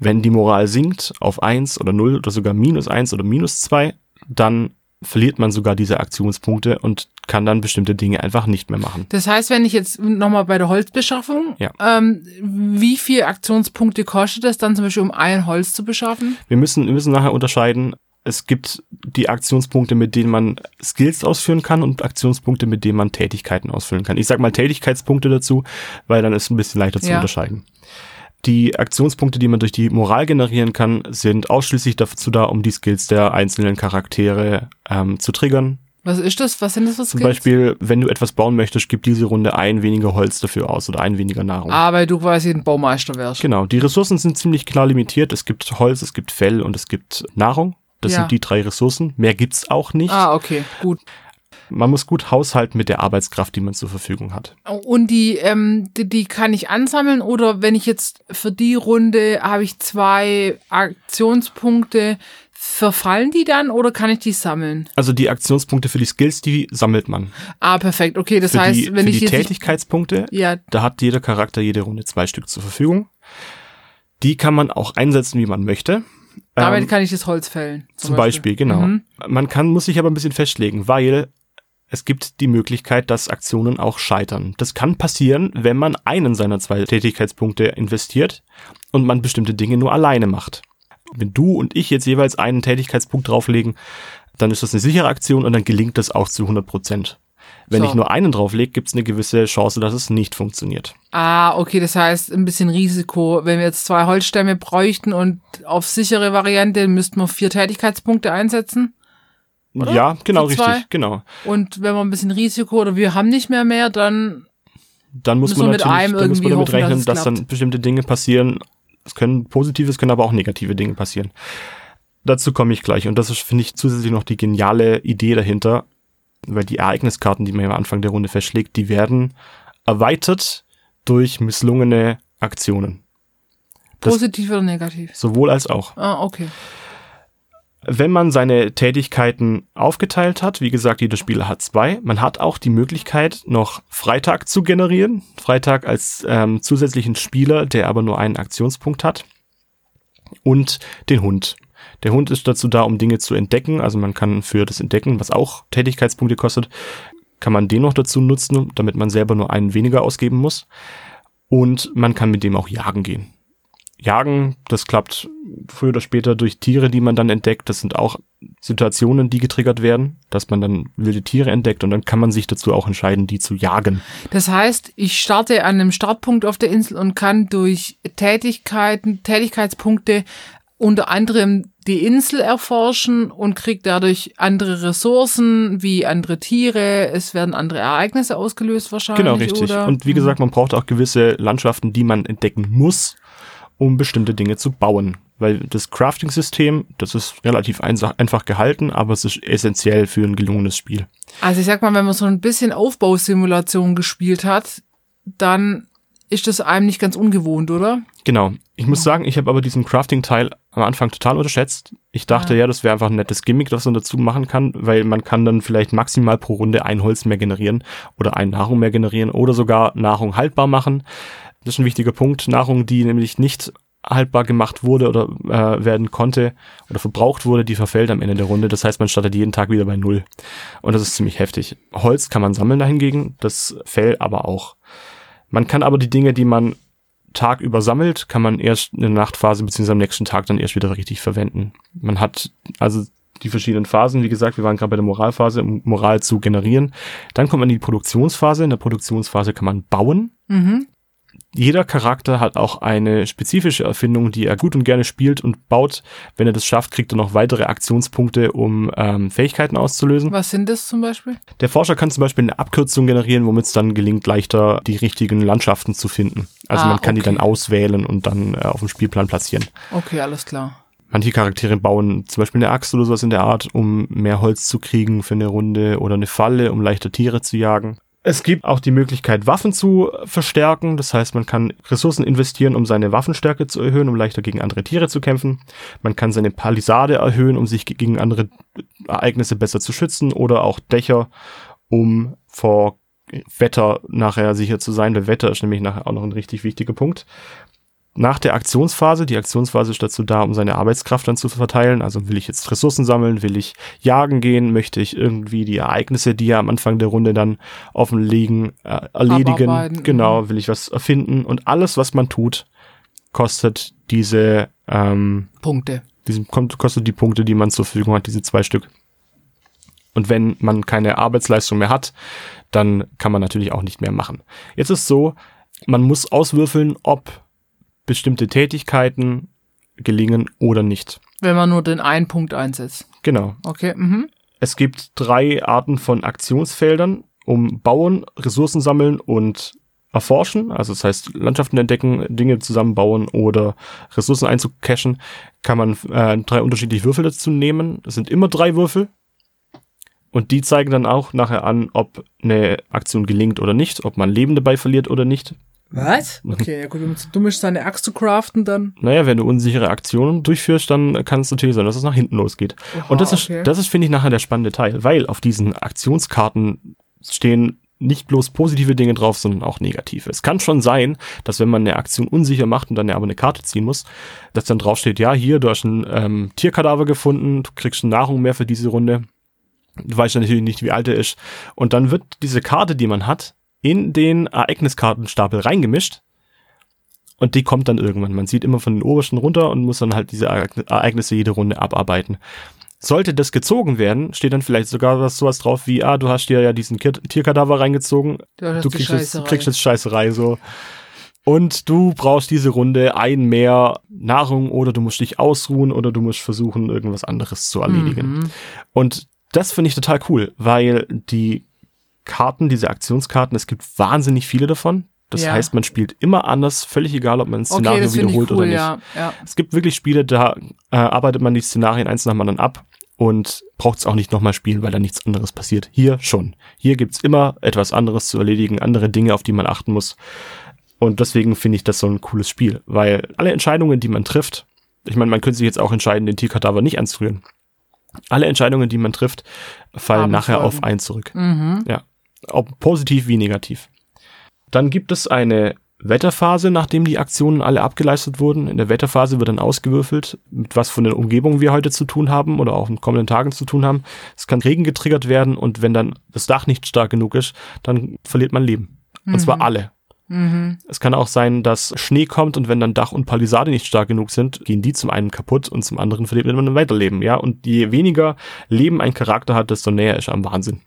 [SPEAKER 1] Wenn die Moral sinkt auf eins oder null oder sogar minus eins oder minus zwei, dann verliert man sogar diese Aktionspunkte und kann dann bestimmte Dinge einfach nicht mehr machen.
[SPEAKER 2] Das heißt, wenn ich jetzt nochmal bei der Holzbeschaffung,
[SPEAKER 1] Ja.
[SPEAKER 2] ähm, wie viel Aktionspunkte kostet es dann zum Beispiel, um ein Holz zu beschaffen?
[SPEAKER 1] Wir müssen, wir müssen nachher unterscheiden. Es gibt die Aktionspunkte, mit denen man Skills ausführen kann und Aktionspunkte, mit denen man Tätigkeiten ausfüllen kann. Ich sag mal Tätigkeitspunkte dazu, weil dann ist es ein bisschen leichter zu
[SPEAKER 2] Ja.
[SPEAKER 1] unterscheiden. Die Aktionspunkte, die man durch die Moral generieren kann, sind ausschließlich dazu da, um die Skills der einzelnen Charaktere ähm, zu triggern.
[SPEAKER 2] Was ist das? Was sind das für
[SPEAKER 1] Zum
[SPEAKER 2] Skills?
[SPEAKER 1] Beispiel, wenn du etwas bauen möchtest, gib diese Runde ein weniger Holz dafür aus oder ein weniger Nahrung.
[SPEAKER 2] Ah, weil du quasi ein Baumeister wärst.
[SPEAKER 1] Genau, die Ressourcen sind ziemlich klar limitiert. Es gibt Holz, es gibt Fell und es gibt Nahrung. Das
[SPEAKER 2] Ja.
[SPEAKER 1] sind die drei Ressourcen. Mehr gibt's auch nicht.
[SPEAKER 2] Ah, okay, gut.
[SPEAKER 1] Man muss gut haushalten mit der Arbeitskraft, die man zur Verfügung hat.
[SPEAKER 2] Und die, ähm, die, die kann ich ansammeln oder wenn ich jetzt für die Runde habe ich zwei Aktionspunkte, verfallen die dann oder kann ich die sammeln?
[SPEAKER 1] Also die Aktionspunkte für die Skills, die sammelt man.
[SPEAKER 2] Ah, perfekt. Okay, das
[SPEAKER 1] für
[SPEAKER 2] heißt,
[SPEAKER 1] die,
[SPEAKER 2] wenn
[SPEAKER 1] für
[SPEAKER 2] ich
[SPEAKER 1] die Tätigkeitspunkte,
[SPEAKER 2] ja,
[SPEAKER 1] da hat jeder Charakter jede Runde zwei Stück zur Verfügung. Die kann man auch einsetzen, wie man möchte.
[SPEAKER 2] damit
[SPEAKER 1] Ähm,
[SPEAKER 2] kann ich das Holz fällen.
[SPEAKER 1] Zum Beispiel, genau.
[SPEAKER 2] Mhm.
[SPEAKER 1] Man kann, muss sich aber ein bisschen festlegen, weil es gibt die Möglichkeit, dass Aktionen auch scheitern. Das kann passieren, wenn man einen seiner zwei Tätigkeitspunkte investiert und man bestimmte Dinge nur alleine macht. Wenn du und ich jetzt jeweils einen Tätigkeitspunkt drauflegen, dann ist das eine sichere Aktion und dann gelingt das auch zu 100 Prozent. Wenn
[SPEAKER 2] So.
[SPEAKER 1] ich nur einen drauflege, gibt es eine gewisse Chance, dass es nicht funktioniert.
[SPEAKER 2] Ah, okay, das heißt ein bisschen Risiko. Wenn wir jetzt zwei Holzstämme bräuchten und auf sichere Variante müssten wir vier Tätigkeitspunkte einsetzen. Oder?
[SPEAKER 1] Ja, genau, richtig, genau.
[SPEAKER 2] Und wenn wir ein bisschen Risiko oder wir haben nicht mehr mehr, dann
[SPEAKER 1] dann muss man natürlich
[SPEAKER 2] einem
[SPEAKER 1] dann muss man damit
[SPEAKER 2] hoffen, dass
[SPEAKER 1] rechnen,
[SPEAKER 2] es
[SPEAKER 1] dass, dann bestimmte Dinge passieren. Es können positive, es können aber auch negative Dinge passieren. Dazu komme ich gleich. Und das ist, finde ich, zusätzlich noch die geniale Idee dahinter, weil die Ereigniskarten, die man am Anfang der Runde festschlägt, die werden erweitert durch misslungene Aktionen. Das-
[SPEAKER 2] positiv oder negativ.
[SPEAKER 1] Sowohl als auch.
[SPEAKER 2] Ah, okay.
[SPEAKER 1] Wenn man seine Tätigkeiten aufgeteilt hat, wie gesagt, jeder Spieler hat zwei, man hat auch die Möglichkeit, noch Freitag zu generieren. Freitag als ähm, zusätzlichen Spieler, der aber nur einen Aktionspunkt hat. Und den Hund. Der Hund ist dazu da, um Dinge zu entdecken. Also man kann für das Entdecken, was auch Tätigkeitspunkte kostet, kann man den noch dazu nutzen, damit man selber nur einen weniger ausgeben muss. Und man kann mit dem auch jagen gehen. Jagen, das klappt früher oder später durch Tiere, die man dann entdeckt. Das sind auch Situationen, die getriggert werden, dass man dann wilde Tiere entdeckt und dann kann man sich dazu auch entscheiden, die zu jagen.
[SPEAKER 2] Das heißt, ich starte an einem Startpunkt auf der Insel und kann durch Tätigkeiten, Tätigkeitspunkte unter anderem die Insel erforschen und kriege dadurch andere Ressourcen wie andere Tiere. Es werden andere Ereignisse ausgelöst wahrscheinlich.
[SPEAKER 1] Genau, richtig.
[SPEAKER 2] Oder?
[SPEAKER 1] Und wie gesagt, man braucht auch gewisse Landschaften, die man entdecken muss, um bestimmte Dinge zu bauen. Weil das Crafting-System, das ist relativ einfach gehalten, aber es ist essentiell für ein gelungenes Spiel.
[SPEAKER 2] Also ich sag mal, wenn man so ein bisschen Aufbausimulation gespielt hat, dann ist das einem nicht ganz ungewohnt, oder?
[SPEAKER 1] Genau. Ich muss sagen, ich habe aber diesen Crafting-Teil am Anfang total unterschätzt. Ich dachte ja, ja das wäre einfach ein nettes Gimmick, das man dazu machen kann, weil man kann dann vielleicht maximal pro Runde ein Holz mehr generieren oder ein Nahrung mehr generieren oder sogar Nahrung haltbar machen. Das ist ein wichtiger Punkt. Nahrung, die nämlich nicht haltbar gemacht wurde oder äh, werden konnte oder verbraucht wurde, die verfällt am Ende der Runde. Das heißt, man startet jeden Tag wieder bei Null. Und das ist ziemlich heftig. Holz kann man sammeln dahingegen, das Fell aber auch. Man kann aber die Dinge, die man Tag über sammelt, kann man erst in der Nachtphase beziehungsweise am nächsten Tag dann erst wieder richtig verwenden. Man hat also die verschiedenen Phasen. Wie gesagt, wir waren gerade bei der Moralphase, um Moral zu generieren. Dann kommt man in die Produktionsphase. In der Produktionsphase kann man bauen. Mhm jeder Charakter hat auch eine spezifische Erfindung, die er gut und gerne spielt und baut. Wenn er das schafft, kriegt er noch weitere Aktionspunkte, um ähm, Fähigkeiten auszulösen.
[SPEAKER 2] Was sind das zum Beispiel?
[SPEAKER 1] Der Forscher kann zum Beispiel eine Abkürzung generieren, womit es dann gelingt, leichter die richtigen Landschaften zu finden. Also ah, man kann okay. die dann auswählen und dann äh, auf dem Spielplan platzieren.
[SPEAKER 2] Okay, alles klar.
[SPEAKER 1] Manche Charaktere bauen zum Beispiel eine Axt oder sowas in der Art, um mehr Holz zu kriegen für eine Runde oder eine Falle, um leichter Tiere zu jagen. Es gibt auch die Möglichkeit, Waffen zu verstärken. Das heißt, man kann Ressourcen investieren, um seine Waffenstärke zu erhöhen, um leichter gegen andere Tiere zu kämpfen. Man kann seine Palisade erhöhen, um sich gegen andere Ereignisse besser zu schützen oder auch Dächer, um vor Wetter nachher sicher zu sein. Weil Wetter ist nämlich nachher auch noch ein richtig wichtiger Punkt nach der Aktionsphase, die Aktionsphase ist dazu da, um seine Arbeitskraft dann zu verteilen. Also will ich jetzt Ressourcen sammeln, will ich jagen gehen, möchte ich irgendwie die Ereignisse, die ja am Anfang der Runde dann offen liegen, äh, erledigen. Abarbeiten. Genau, mhm. will ich was erfinden. Und alles, was man tut, kostet diese ähm,
[SPEAKER 2] Punkte.
[SPEAKER 1] Diesen, kostet die Punkte, die man zur Verfügung hat, diese zwei Stück. Und wenn man keine Arbeitsleistung mehr hat, dann kann man natürlich auch nicht mehr machen. Jetzt ist so, man muss auswürfeln, ob bestimmte Tätigkeiten gelingen oder nicht.
[SPEAKER 2] Wenn man nur den einen Punkt einsetzt.
[SPEAKER 1] Genau.
[SPEAKER 2] Okay. Mhm.
[SPEAKER 1] Es gibt drei Arten von Aktionsfeldern, um bauen, Ressourcen sammeln und erforschen, also das heißt Landschaften entdecken, Dinge zusammenbauen oder Ressourcen einzucachen, kann man äh, drei unterschiedliche Würfel dazu nehmen. Es sind immer drei Würfel. Und die zeigen dann auch nachher an, ob eine Aktion gelingt oder nicht, ob man Leben dabei verliert oder nicht.
[SPEAKER 2] Was? Okay, ja gut, wenn man zu dumm ist, seine Axt zu craften, dann.
[SPEAKER 1] Naja, wenn du unsichere Aktionen durchführst, dann kann es natürlich sein, dass es nach hinten losgeht. Oha, Und das ist, okay. das ist, finde ich, nachher der spannende Teil, weil auf diesen Aktionskarten stehen nicht bloß positive Dinge drauf, sondern auch negative. Es kann schon sein, dass wenn man eine Aktion unsicher macht und dann aber eine Karte ziehen muss, dass dann draufsteht, ja, hier, du hast ein ähm, Tierkadaver gefunden, du kriegst Nahrung mehr für diese Runde. Du weißt natürlich nicht, wie alt er ist. Und dann wird diese Karte, die man hat, in den Ereigniskartenstapel reingemischt. Und die kommt dann irgendwann. Man sieht immer von den obersten runter und muss dann halt diese Ereignisse jede Runde abarbeiten. Sollte das gezogen werden, steht dann vielleicht sogar was sowas drauf wie, ah, du hast dir ja diesen Tierkadaver reingezogen, du, du kriegst, jetzt, kriegst jetzt Scheißerei so. Und du brauchst diese Runde ein mehr Nahrung oder du musst dich ausruhen oder du musst versuchen, irgendwas anderes zu erledigen. Mhm. Und das finde ich total cool, weil die Karten, diese Aktionskarten, es gibt wahnsinnig viele davon. Das ja. heißt, man spielt immer anders, völlig egal, ob man ein Szenario okay, wiederholt cool, oder nicht. Ja, ja. Es gibt wirklich Spiele, da äh, arbeitet man die Szenarien eins nach dem anderen ab und braucht es auch nicht nochmal spielen, weil da nichts anderes passiert. Hier schon. Hier gibt's immer etwas anderes zu erledigen, andere Dinge, auf die man achten muss. Und deswegen finde ich das so ein cooles Spiel, weil alle Entscheidungen, die man trifft, ich meine, man könnte sich jetzt auch entscheiden, den Tierkadaver nicht anzurühren. Alle Entscheidungen, die man trifft, fallen nachher auf einen zurück. Mhm. Ja ob positiv wie negativ. Dann gibt es eine Wetterphase, nachdem die Aktionen alle abgeleistet wurden. In der Wetterphase wird dann ausgewürfelt, mit was von der Umgebung wir heute zu tun haben oder auch in kommenden Tagen zu tun haben. Es kann Regen getriggert werden und wenn dann das Dach nicht stark genug ist, dann verliert man Leben. Und mhm. zwar alle.
[SPEAKER 2] Mhm.
[SPEAKER 1] Es kann auch sein, dass Schnee kommt und wenn dann Dach und Palisade nicht stark genug sind, gehen die zum einen kaputt und zum anderen verliert man ein Weiterleben, ja. Und je weniger Leben ein Charakter hat, desto näher ist er am Wahnsinn.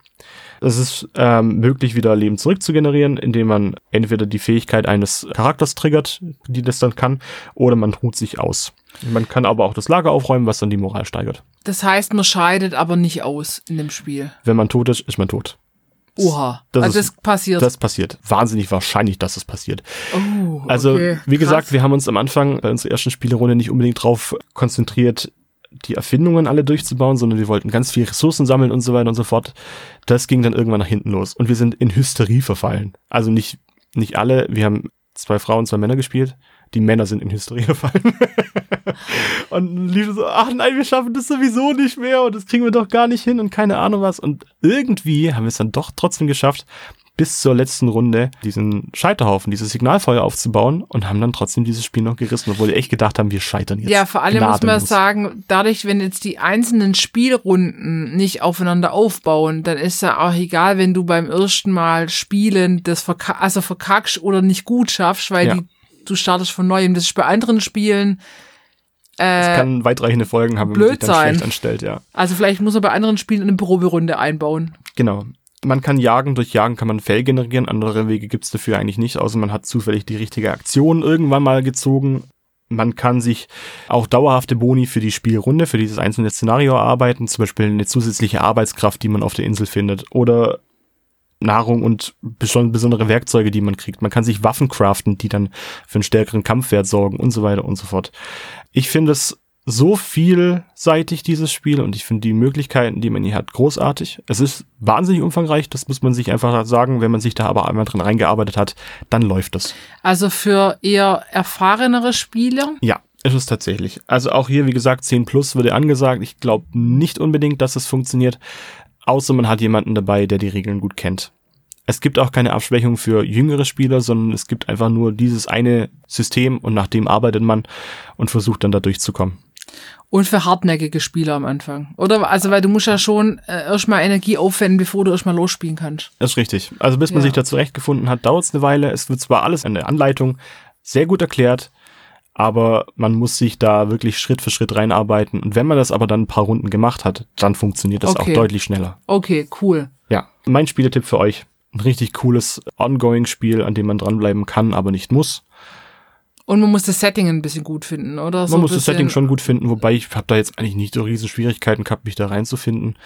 [SPEAKER 1] Es ist ähm, möglich, wieder Leben zurückzugenerieren, indem man entweder die Fähigkeit eines Charakters triggert, die das dann kann, oder man ruht sich aus. Man kann aber auch das Lager aufräumen, was dann die Moral steigert.
[SPEAKER 2] Das heißt, man scheidet aber nicht aus in dem Spiel.
[SPEAKER 1] Wenn man tot ist, ist man tot.
[SPEAKER 2] Oha.
[SPEAKER 1] Das
[SPEAKER 2] also
[SPEAKER 1] ist-
[SPEAKER 2] das passiert.
[SPEAKER 1] Das passiert. Wahnsinnig wahrscheinlich, dass es passiert.
[SPEAKER 2] oh,
[SPEAKER 1] Also,
[SPEAKER 2] okay.
[SPEAKER 1] wie gesagt,
[SPEAKER 2] Krass.
[SPEAKER 1] wir haben uns am Anfang bei unserer ersten Spielerunde nicht unbedingt drauf konzentriert, die Erfindungen alle durchzubauen, sondern wir wollten ganz viel Ressourcen sammeln und so weiter und so fort. Das ging dann irgendwann nach hinten los und wir sind in Hysterie verfallen. Also nicht, nicht alle, wir haben zwei Frauen, zwei Männer gespielt. Die Männer sind in Hysterie gefallen. und liefen so, ach nein, wir schaffen das sowieso nicht mehr und das kriegen wir doch gar nicht hin und keine Ahnung was. Und irgendwie haben wir es dann doch trotzdem geschafft, bis zur letzten Runde diesen Scheiterhaufen, dieses Signalfeuer aufzubauen und haben dann trotzdem dieses Spiel noch gerissen, obwohl wir echt gedacht haben, wir scheitern jetzt.
[SPEAKER 2] Ja, vor allem muss man
[SPEAKER 1] gnadenlos.
[SPEAKER 2] sagen, dadurch, wenn jetzt die einzelnen Spielrunden nicht aufeinander aufbauen, dann ist ja auch egal, wenn du beim ersten Mal spielen das verka also verkackst oder nicht gut schaffst, weil
[SPEAKER 1] Ja.
[SPEAKER 2] die, du startest von neuem. Das ist bei anderen Spielen,
[SPEAKER 1] Es
[SPEAKER 2] äh,
[SPEAKER 1] kann weitreichende Folgen haben, wenn
[SPEAKER 2] blöd
[SPEAKER 1] man sich dann
[SPEAKER 2] sein.
[SPEAKER 1] schlecht anstellt, ja.
[SPEAKER 2] also vielleicht muss er bei anderen Spielen eine Probierunde einbauen.
[SPEAKER 1] Genau. Man kann jagen, durch Jagen kann man Fell generieren, andere Wege gibt's dafür eigentlich nicht, außer man hat zufällig die richtige Aktion irgendwann mal gezogen. Man kann sich auch dauerhafte Boni für die Spielrunde, für dieses einzelne Szenario erarbeiten, zum Beispiel eine zusätzliche Arbeitskraft, die man auf der Insel findet, oder Nahrung und beson- besondere Werkzeuge, die man kriegt. Man kann sich Waffen craften, die dann für einen stärkeren Kampfwert sorgen und so weiter und so fort. Ich finde es so vielseitig, dieses Spiel, und ich finde die Möglichkeiten, die man hier hat, großartig. Es ist wahnsinnig umfangreich, das muss man sich einfach sagen. Wenn man sich da aber einmal drin reingearbeitet hat, dann läuft das.
[SPEAKER 2] Also für eher erfahrenere Spieler.
[SPEAKER 1] Ja, ist es tatsächlich. Also auch hier, wie gesagt, 10 plus würde angesagt. Ich glaube nicht unbedingt, dass es funktioniert, außer man hat jemanden dabei, der die Regeln gut kennt. Es gibt auch keine Abschwächung für jüngere Spieler, sondern es gibt einfach nur dieses eine System und nach dem arbeitet man und versucht dann da durchzukommen.
[SPEAKER 2] Und für hartnäckige Spieler am Anfang. Oder? Also, weil du musst ja schon äh, erstmal Energie aufwenden, bevor du erstmal losspielen kannst.
[SPEAKER 1] Das ist richtig. Also bis man
[SPEAKER 2] Ja.
[SPEAKER 1] sich da zurechtgefunden hat, dauert es eine Weile. Es wird zwar alles in der Anleitung sehr gut erklärt, aber man muss sich da wirklich Schritt für Schritt reinarbeiten. Und wenn man das aber dann ein paar Runden gemacht hat, dann funktioniert das
[SPEAKER 2] Okay.
[SPEAKER 1] auch deutlich schneller.
[SPEAKER 2] Okay, cool.
[SPEAKER 1] Ja, mein Spieletipp für euch. Ein richtig cooles Ongoing-Spiel, an dem man dranbleiben kann, aber nicht muss.
[SPEAKER 2] Und man muss das Setting ein bisschen gut finden, oder?
[SPEAKER 1] Man
[SPEAKER 2] So
[SPEAKER 1] muss das Setting schon gut finden, wobei ich habe da jetzt eigentlich nicht so riesen Schwierigkeiten gehabt, mich da reinzufinden.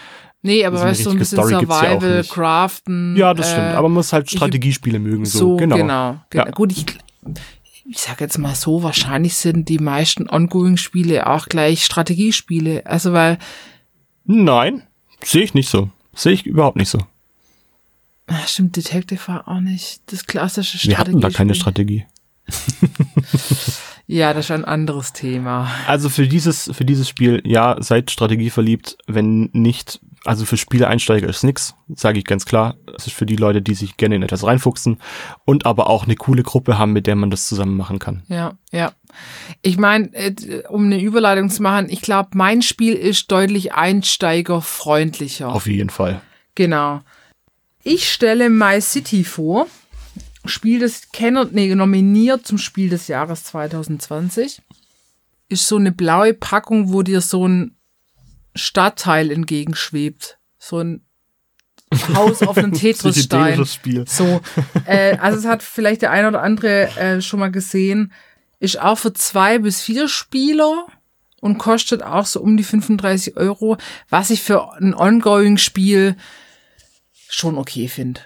[SPEAKER 2] Nee, aber
[SPEAKER 1] so
[SPEAKER 2] weißt du, so ein bisschen
[SPEAKER 1] Story ja
[SPEAKER 2] Survival,
[SPEAKER 1] nicht.
[SPEAKER 2] Craften.
[SPEAKER 1] Ja, das
[SPEAKER 2] äh,
[SPEAKER 1] stimmt. Aber man muss halt Strategiespiele mögen. So,
[SPEAKER 2] So,
[SPEAKER 1] genau.
[SPEAKER 2] genau. genau.
[SPEAKER 1] Ja.
[SPEAKER 2] Gut, ich, ich sag jetzt mal so, wahrscheinlich sind die meisten Ongoing-Spiele auch gleich Strategiespiele. Also, weil,
[SPEAKER 1] Nein, sehe ich nicht so. Sehe ich überhaupt nicht so.
[SPEAKER 2] ah, stimmt, Detective war auch nicht das klassische
[SPEAKER 1] Wir hatten da keine
[SPEAKER 2] Strategiespiel.
[SPEAKER 1] Strategie.
[SPEAKER 2] Ja, das ist ein anderes Thema.
[SPEAKER 1] Also für dieses, für dieses Spiel, ja, seid Strategie verliebt, wenn nicht, also für Spieleeinsteiger ist nix, sage ich ganz klar. Es ist für die Leute, die sich gerne in etwas reinfuchsen und aber auch eine coole Gruppe haben, mit der man das zusammen machen kann.
[SPEAKER 2] Ja, ja. Ich meine, äh, um eine Überleitung zu machen, ich glaube, mein Spiel ist deutlich einsteigerfreundlicher.
[SPEAKER 1] Auf jeden Fall.
[SPEAKER 2] Genau. Ich stelle My City vor. Spiel des Kenner, nee, nominiert zum Spiel des Jahres 2020. Ist so eine blaue Packung, wo dir so ein Stadtteil entgegenschwebt. So ein Haus auf einem Tetris-Stein. So, äh, also es hat vielleicht der eine oder andere äh, schon mal gesehen, ist auch für zwei bis vier Spieler und kostet auch so um die 35 Euro, was ich für ein Ongoing-Spiel schon okay finde.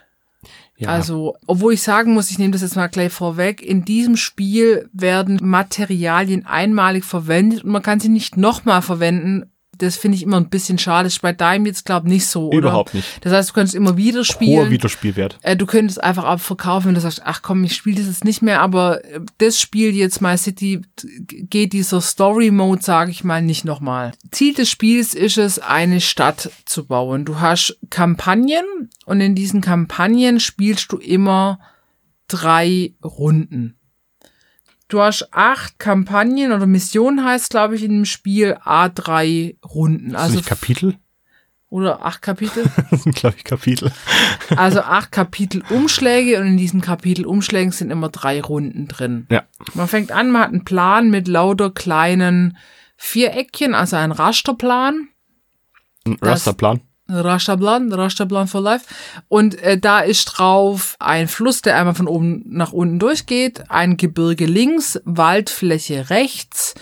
[SPEAKER 1] Ja.
[SPEAKER 2] Also, obwohl ich sagen muss, ich nehme das jetzt mal gleich vorweg, in diesem Spiel werden Materialien einmalig verwendet und man kann sie nicht nochmal verwenden. Das finde ich immer ein bisschen schade. Das ist bei deinem jetzt, glaube ich, nicht so, oder?
[SPEAKER 1] Überhaupt nicht.
[SPEAKER 2] Das heißt, du kannst immer wieder
[SPEAKER 1] Hoher
[SPEAKER 2] spielen.
[SPEAKER 1] Wiederspielwert.
[SPEAKER 2] Äh, du könntest einfach auch verkaufen, wenn du sagst, ach komm, ich spiele das jetzt nicht mehr, aber äh, das Spiel jetzt My City geht dieser Story-Mode, sage ich mal, nicht nochmal. Ziel des Spiels ist es, eine Stadt zu bauen. Du hast Kampagnen und in diesen Kampagnen spielst du immer drei Runden. Du hast acht Kampagnen oder Missionen heißt, glaube ich, in dem Spiel A3 Runden.
[SPEAKER 1] Also nicht Kapitel?
[SPEAKER 2] oder acht Kapitel.
[SPEAKER 1] Das sind, glaube ich, Kapitel.
[SPEAKER 2] Also acht Kapitel Umschläge und in diesen Kapitel Umschlägen sind immer drei Runden drin.
[SPEAKER 1] Ja.
[SPEAKER 2] Man fängt an, man hat einen Plan mit lauter kleinen Viereckchen, also ein Rasterplan.
[SPEAKER 1] Ein Rasterplan.
[SPEAKER 2] Rasterplan, Rasterplan for Life. Und äh, da ist drauf ein Fluss, der einmal von oben nach unten durchgeht, ein Gebirge links, Waldfläche rechts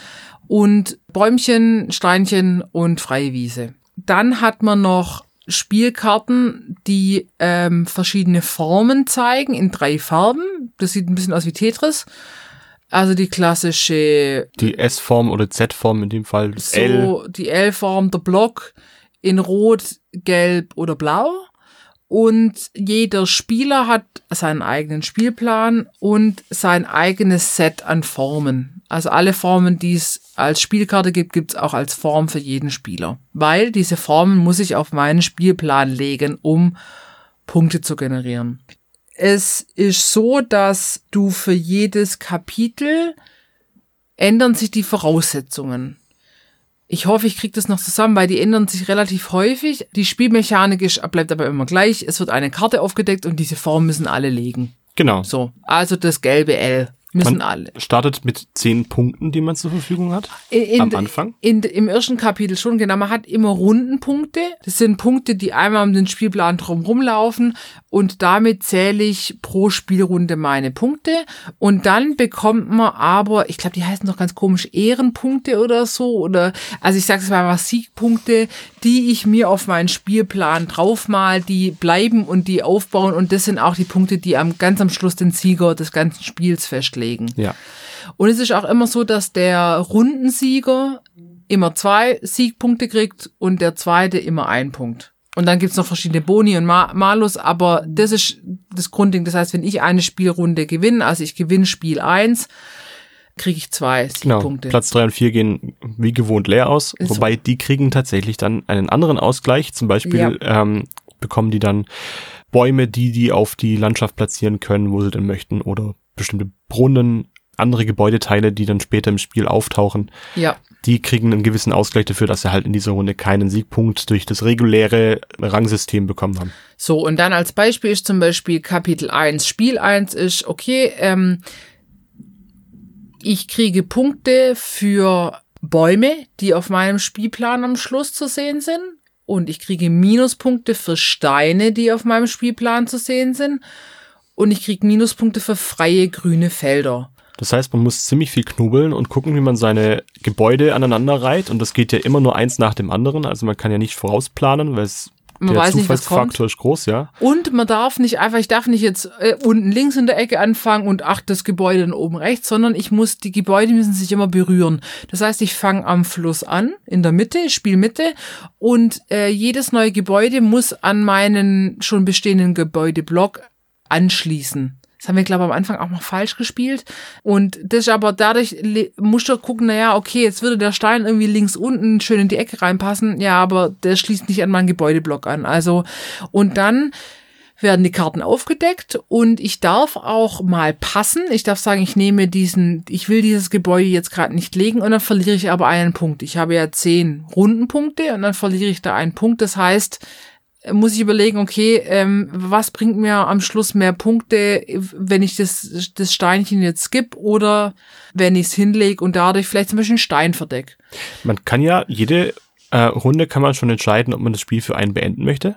[SPEAKER 2] und Bäumchen, Steinchen und freie Wiese. Dann hat man noch Spielkarten, die ähm, verschiedene Formen zeigen in drei Farben. Das sieht ein bisschen aus wie Tetris. Also die klassische
[SPEAKER 1] Die S-Form oder Z-Form in dem Fall. Das L.
[SPEAKER 2] so die L-Form, der Block in Rot, Gelb oder Blau. Und jeder Spieler hat seinen eigenen Spielplan und sein eigenes Set an Formen. Also alle Formen, die es als Spielkarte gibt, gibt es auch als Form für jeden Spieler. Weil diese Formen muss ich auf meinen Spielplan legen, um Punkte zu generieren. Es ist so, dass du für jedes Kapitel ändern sich die Voraussetzungen. Ich hoffe, ich kriege das noch zusammen, weil die ändern sich relativ häufig. Die Spielmechanik ist, bleibt aber immer gleich. Es wird eine Karte aufgedeckt und diese Form müssen alle legen.
[SPEAKER 1] Genau.
[SPEAKER 2] So, also das gelbe L müssen
[SPEAKER 1] Man
[SPEAKER 2] alle.
[SPEAKER 1] startet mit zehn Punkten, die man zur Verfügung hat.
[SPEAKER 2] In,
[SPEAKER 1] am Anfang?
[SPEAKER 2] In, Im ersten Kapitel schon, genau. Man hat immer Rundenpunkte. Das sind Punkte, die einmal um den Spielplan drum rumlaufen und damit zähle ich pro Spielrunde meine Punkte. Und dann bekommt man aber, ich glaube, die heißen doch ganz komisch Ehrenpunkte oder so. Oder also ich sage es mal Siegpunkte, die ich mir auf meinen Spielplan draufmal, die bleiben und die aufbauen. Und das sind auch die Punkte, die am ganz am Schluss den Sieger des ganzen Spiels festlegen.
[SPEAKER 1] Ja.
[SPEAKER 2] Und es ist auch immer so, dass der Rundensieger immer zwei Siegpunkte kriegt und der zweite immer einen Punkt. Und dann gibt's noch verschiedene Boni und Ma Malus, aber das ist das Grundding. Das heißt, wenn ich eine Spielrunde gewinne, also ich gewinne Spiel eins, kriege ich zwei
[SPEAKER 1] Genau.
[SPEAKER 2] Siegpunkte.
[SPEAKER 1] Platz drei und vier gehen wie gewohnt leer aus,
[SPEAKER 2] Ist so.
[SPEAKER 1] wobei die kriegen tatsächlich dann einen anderen Ausgleich. Zum Beispiel ähm, bekommen die dann Bäume, die die auf die Landschaft platzieren können, wo sie denn möchten, oder bestimmte Brunnen, andere Gebäudeteile, die dann später im Spiel auftauchen.
[SPEAKER 2] Ja,
[SPEAKER 1] Die kriegen einen gewissen Ausgleich dafür, dass sie halt in dieser Runde keinen Siegpunkt durch das reguläre Rangsystem bekommen haben.
[SPEAKER 2] so. Und dann als Beispiel ist zum Beispiel Kapitel 1, Spiel 1 ist, okay, ähm, ich kriege Punkte für Bäume, die auf meinem Spielplan am Schluss zu sehen sind. Und ich kriege Minuspunkte für Steine, die auf meinem Spielplan zu sehen sind. Und ich kriege Minuspunkte für freie grüne Felder.
[SPEAKER 1] Das heißt, man muss ziemlich viel knobeln und gucken, wie man seine Gebäude aneinander reiht. Und das geht ja immer nur eins nach dem anderen. Also man kann ja nicht vorausplanen, weil es
[SPEAKER 2] Man
[SPEAKER 1] der
[SPEAKER 2] weiß nicht, was kommt.
[SPEAKER 1] Zufallsfaktor ist groß, ja.
[SPEAKER 2] Und man darf nicht einfach, ich darf nicht jetzt äh, unten links in der Ecke anfangen und ach, das Gebäude dann oben rechts, sondern ich muss, die Gebäude müssen sich immer berühren. Das heißt, ich fange am Fluss an, in der Mitte, Spielmitte, und äh, jedes neue Gebäude muss an meinen schon bestehenden Gebäudeblock anschließen. Das haben wir, glaube ich, am Anfang auch noch falsch gespielt. Und das ist aber dadurch, musst du gucken, naja, okay, jetzt würde der Stein irgendwie links unten schön in die Ecke reinpassen. Ja, aber der schließt nicht an meinen Gebäudeblock an. Also, und dann werden die Karten aufgedeckt und ich darf auch mal passen. Ich darf sagen, ich nehme diesen, ich will dieses Gebäude jetzt gerade nicht legen und dann verliere ich aber einen Punkt. Ich habe ja zehn Rundenpunkte und dann verliere ich da einen Punkt. Das heißt, muss ich überlegen, okay, ähm, was bringt mir am Schluss mehr Punkte, wenn ich das, das Steinchen jetzt skip oder wenn ich es hinlege und dadurch vielleicht zum Beispiel einen Stein verdeck.
[SPEAKER 1] Man kann ja, jede äh, Runde kann man schon entscheiden, ob man das Spiel für einen beenden möchte.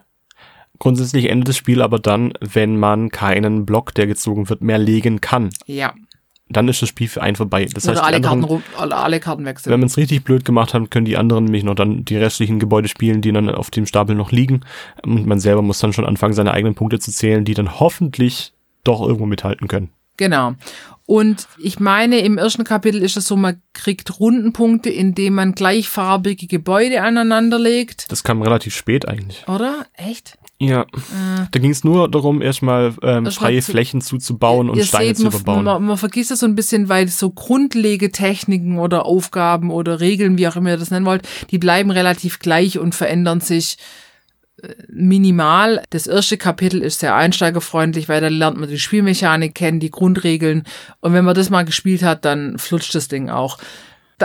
[SPEAKER 1] Grundsätzlich endet das Spiel aber dann, wenn man keinen Block, der gezogen wird, mehr legen kann.
[SPEAKER 2] Ja.
[SPEAKER 1] Dann ist das Spiel für einen vorbei. Das
[SPEAKER 2] Oder
[SPEAKER 1] heißt,
[SPEAKER 2] alle
[SPEAKER 1] anderen,
[SPEAKER 2] Karten, alle, alle Karten wechseln.
[SPEAKER 1] wenn man es richtig blöd gemacht hat, können die anderen nämlich noch dann die restlichen Gebäude spielen, die dann auf dem Stapel noch liegen. Und man selber muss dann schon anfangen, seine eigenen Punkte zu zählen, die dann hoffentlich doch irgendwo mithalten können.
[SPEAKER 2] Genau. Und ich meine, im ersten Kapitel ist es so, man kriegt Rundenpunkte, indem man gleichfarbige Gebäude aneinander legt.
[SPEAKER 1] Das kam relativ spät eigentlich.
[SPEAKER 2] Oder? Echt?
[SPEAKER 1] Ja.
[SPEAKER 2] Äh,
[SPEAKER 1] Da ging es nur darum, erstmal ähm, freie
[SPEAKER 2] zu-
[SPEAKER 1] Flächen zuzubauen und Steine
[SPEAKER 2] seht,
[SPEAKER 1] zu
[SPEAKER 2] man,
[SPEAKER 1] überbauen.
[SPEAKER 2] man, man vergisst es so ein bisschen, weil so Grundlegetechniken oder Aufgaben oder Regeln, wie auch immer ihr das nennen wollt, die bleiben relativ gleich und verändern sich äh, minimal. Das erste Kapitel ist sehr einsteigerfreundlich, weil da lernt man die Spielmechanik kennen, die Grundregeln. Und wenn man das mal gespielt hat, dann flutscht das Ding auch.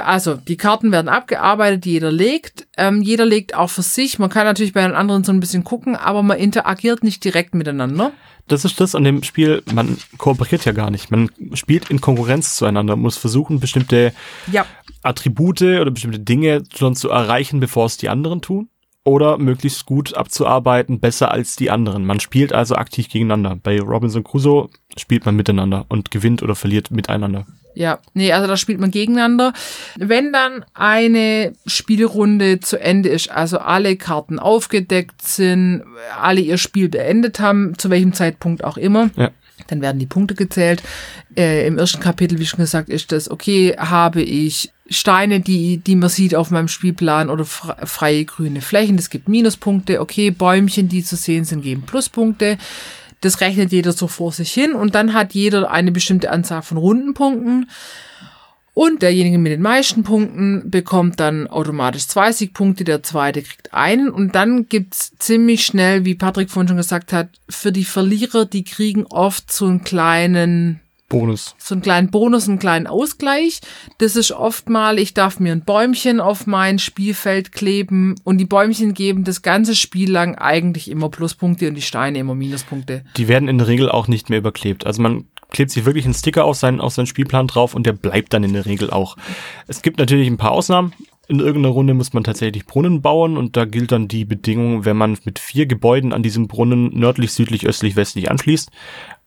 [SPEAKER 2] Also die Karten werden abgearbeitet, jeder legt. Ähm, jeder legt auch für sich. Man kann natürlich bei den anderen so ein bisschen gucken, aber man interagiert nicht direkt miteinander.
[SPEAKER 1] Das ist das an dem Spiel, man kooperiert ja gar nicht. Man spielt in Konkurrenz zueinander, muss versuchen, bestimmte
[SPEAKER 2] Ja.
[SPEAKER 1] Attribute oder bestimmte Dinge schon zu erreichen, bevor es die anderen tun. Oder möglichst gut abzuarbeiten, besser als die anderen. Man spielt also aktiv gegeneinander. Bei Robinson Crusoe spielt man miteinander und gewinnt oder verliert miteinander.
[SPEAKER 2] Ja, nee, also da spielt man gegeneinander. Wenn dann eine Spielrunde zu Ende ist, also alle Karten aufgedeckt sind, alle ihr Spiel beendet haben, zu welchem Zeitpunkt auch immer,
[SPEAKER 1] Ja.
[SPEAKER 2] dann werden die Punkte gezählt. Äh, Im ersten Kapitel, wie schon gesagt, ist das, okay, habe ich Steine, die, die man sieht auf meinem Spielplan oder fre- freie grüne Flächen, das gibt Minuspunkte. Okay, Bäumchen, die zu sehen sind, geben Pluspunkte. Das rechnet jeder so vor sich hin und dann hat jeder eine bestimmte Anzahl von Rundenpunkten. Und derjenige mit den meisten Punkten bekommt dann automatisch 20 Punkte, der zweite kriegt einen. Und dann gibt's ziemlich schnell, wie Patrick vorhin schon gesagt hat, für die Verlierer, die kriegen oft so einen kleinen
[SPEAKER 1] Bonus.
[SPEAKER 2] so einen kleinen Bonus, einen kleinen Ausgleich. Das ist oft mal, ich darf mir ein Bäumchen auf mein Spielfeld kleben und die Bäumchen geben das ganze Spiel lang eigentlich immer Pluspunkte und die Steine immer Minuspunkte.
[SPEAKER 1] Die werden in der Regel auch nicht mehr überklebt. Also man klebt sich wirklich einen Sticker auf seinen, auf seinen Spielplan drauf und der bleibt dann in der Regel auch. Es gibt natürlich ein paar Ausnahmen. In irgendeiner Runde muss man tatsächlich Brunnen bauen und da gilt dann die Bedingung, wenn man mit vier Gebäuden an diesem Brunnen nördlich, südlich, östlich, westlich anschließt,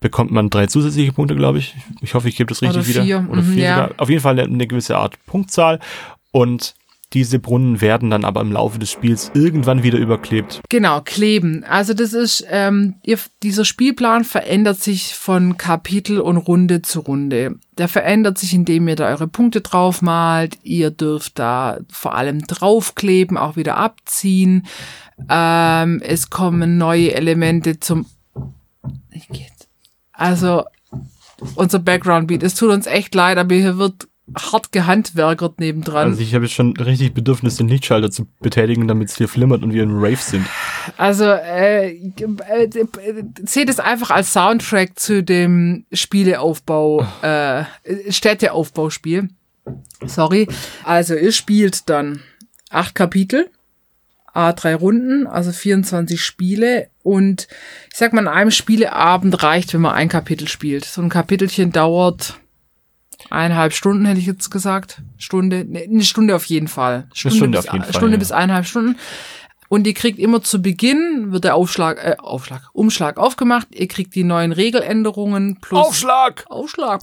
[SPEAKER 1] bekommt man drei zusätzliche Punkte, glaube ich. Ich hoffe, ich gebe das richtig
[SPEAKER 2] Oder
[SPEAKER 1] wieder.
[SPEAKER 2] vier,
[SPEAKER 1] Oder
[SPEAKER 2] mhm,
[SPEAKER 1] vier
[SPEAKER 2] ja.
[SPEAKER 1] sogar. Auf jeden Fall eine gewisse Art Punktzahl und diese Brunnen werden dann aber im Laufe des Spiels irgendwann wieder überklebt.
[SPEAKER 2] Genau, kleben. Also das ist, ähm, ihr, dieser Spielplan verändert sich von Kapitel und Runde zu Runde. Der verändert sich, indem ihr da eure Punkte draufmalt. Ihr dürft da vor allem draufkleben, auch wieder abziehen. Ähm, es kommen neue Elemente zum. Also unser Background Beat. Es tut uns echt leid, aber hier wird hart gehandwerkert nebendran.
[SPEAKER 1] Also ich habe jetzt schon richtig Bedürfnis, den Lichtschalter zu betätigen, damit es hier flimmert und wir in Rave sind.
[SPEAKER 2] Also äh, äh, äh, seht es einfach als Soundtrack zu dem Spieleaufbau, äh, Städteaufbauspiel. Sorry. Also ihr spielt dann acht Kapitel, A3 Runden, also 24 Spiele und ich sag mal, an einem Spieleabend reicht, wenn man ein Kapitel spielt. So ein Kapitelchen dauert eineinhalb Stunden, hätte ich jetzt gesagt. Stunde, ne, eine Stunde auf jeden Fall.
[SPEAKER 1] Stunde
[SPEAKER 2] bis,
[SPEAKER 1] auf jeden Fall,
[SPEAKER 2] Stunde
[SPEAKER 1] ja.
[SPEAKER 2] bis eineinhalb Stunden. Und ihr kriegt immer zu Beginn, wird der Aufschlag, äh, Aufschlag, Umschlag aufgemacht. Ihr kriegt die neuen Regeländerungen plus
[SPEAKER 1] Aufschlag!
[SPEAKER 2] Aufschlag.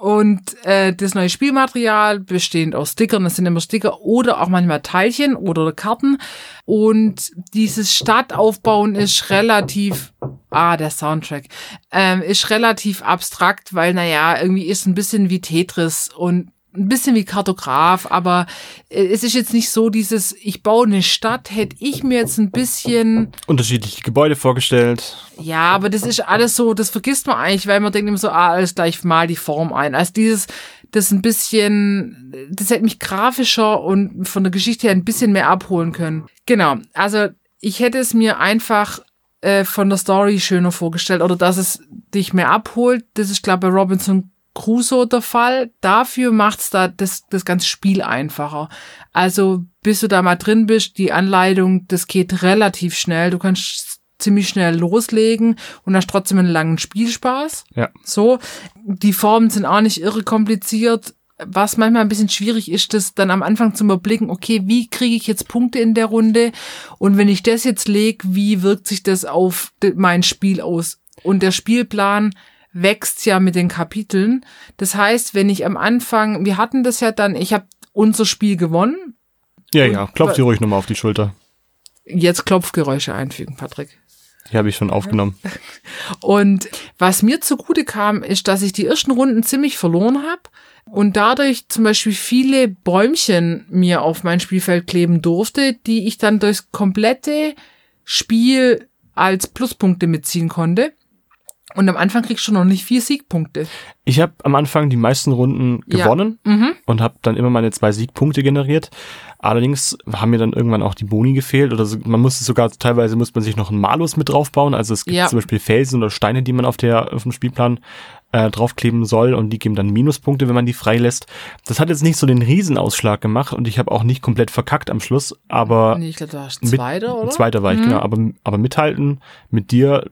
[SPEAKER 2] Und äh, das neue Spielmaterial bestehend aus Stickern, das sind immer Sticker oder auch manchmal Teilchen oder Karten. Und dieses Stadtaufbauen ist relativ, ah, der Soundtrack, ähm, ist relativ abstrakt, weil, naja, irgendwie ist ein bisschen wie Tetris und ein bisschen wie Kartograf, aber äh, es ist jetzt nicht so dieses, ich baue eine Stadt, hätte ich mir jetzt ein bisschen
[SPEAKER 1] Unterschiedliche Gebäude vorgestellt.
[SPEAKER 2] ja, aber das ist alles so, das vergisst man eigentlich, weil man denkt immer so, ah, alles gleich mal die Form ein. Also dieses, das ein bisschen, das hätte mich grafischer und von der Geschichte her ein bisschen mehr abholen können. Genau, also ich hätte es mir einfach äh, von der Story schöner vorgestellt oder dass es dich mehr abholt. Das ist, glaube ich, bei Robinson Crusoe der Fall. Dafür macht's da das, das ganze Spiel einfacher. Also, bis du da mal drin bist, die Anleitung, das geht relativ schnell. Du kannst ziemlich schnell loslegen und hast trotzdem einen langen Spielspaß.
[SPEAKER 1] Ja.
[SPEAKER 2] So. Die Formen sind auch nicht irre kompliziert. Was manchmal ein bisschen schwierig ist, das dann am Anfang zu überblicken, okay, wie kriege ich jetzt Punkte in der Runde? Und wenn ich das jetzt lege, wie wirkt sich das auf mein Spiel aus? Und der Spielplan wächst ja mit den Kapiteln. Das heißt, wenn ich am Anfang, wir hatten das ja dann, ich habe unser Spiel gewonnen.
[SPEAKER 1] Ja, ja, klopf dir ruhig nochmal auf die Schulter.
[SPEAKER 2] Jetzt Klopfgeräusche einfügen, Patrick.
[SPEAKER 1] Die habe ich schon aufgenommen.
[SPEAKER 2] Und was mir zugute kam, ist, dass ich die ersten Runden ziemlich verloren habe und dadurch zum Beispiel viele Bäumchen mir auf mein Spielfeld kleben durfte, die ich dann durchs komplette Spiel als Pluspunkte mitziehen konnte. Und am Anfang kriegst du noch nicht vier Siegpunkte.
[SPEAKER 1] Ich habe am Anfang die meisten Runden
[SPEAKER 2] Ja.
[SPEAKER 1] gewonnen
[SPEAKER 2] Mhm.
[SPEAKER 1] und habe dann immer meine zwei Siegpunkte generiert. Allerdings haben mir dann irgendwann auch die Boni gefehlt oder so, man musste sogar teilweise muss man sich noch einen Malus mit draufbauen. Also es gibt
[SPEAKER 2] Ja.
[SPEAKER 1] zum Beispiel Felsen oder Steine, die man auf der auf dem Spielplan äh, draufkleben soll und die geben dann Minuspunkte, wenn man die freilässt. Das hat jetzt nicht so den Riesenausschlag gemacht und ich habe auch nicht komplett verkackt am Schluss, aber
[SPEAKER 2] Nee, ich glaube, du warst
[SPEAKER 1] mit-
[SPEAKER 2] Zweiter, oder?
[SPEAKER 1] Zweiter war ich,
[SPEAKER 2] Mhm.
[SPEAKER 1] genau. Aber, aber mithalten mit dir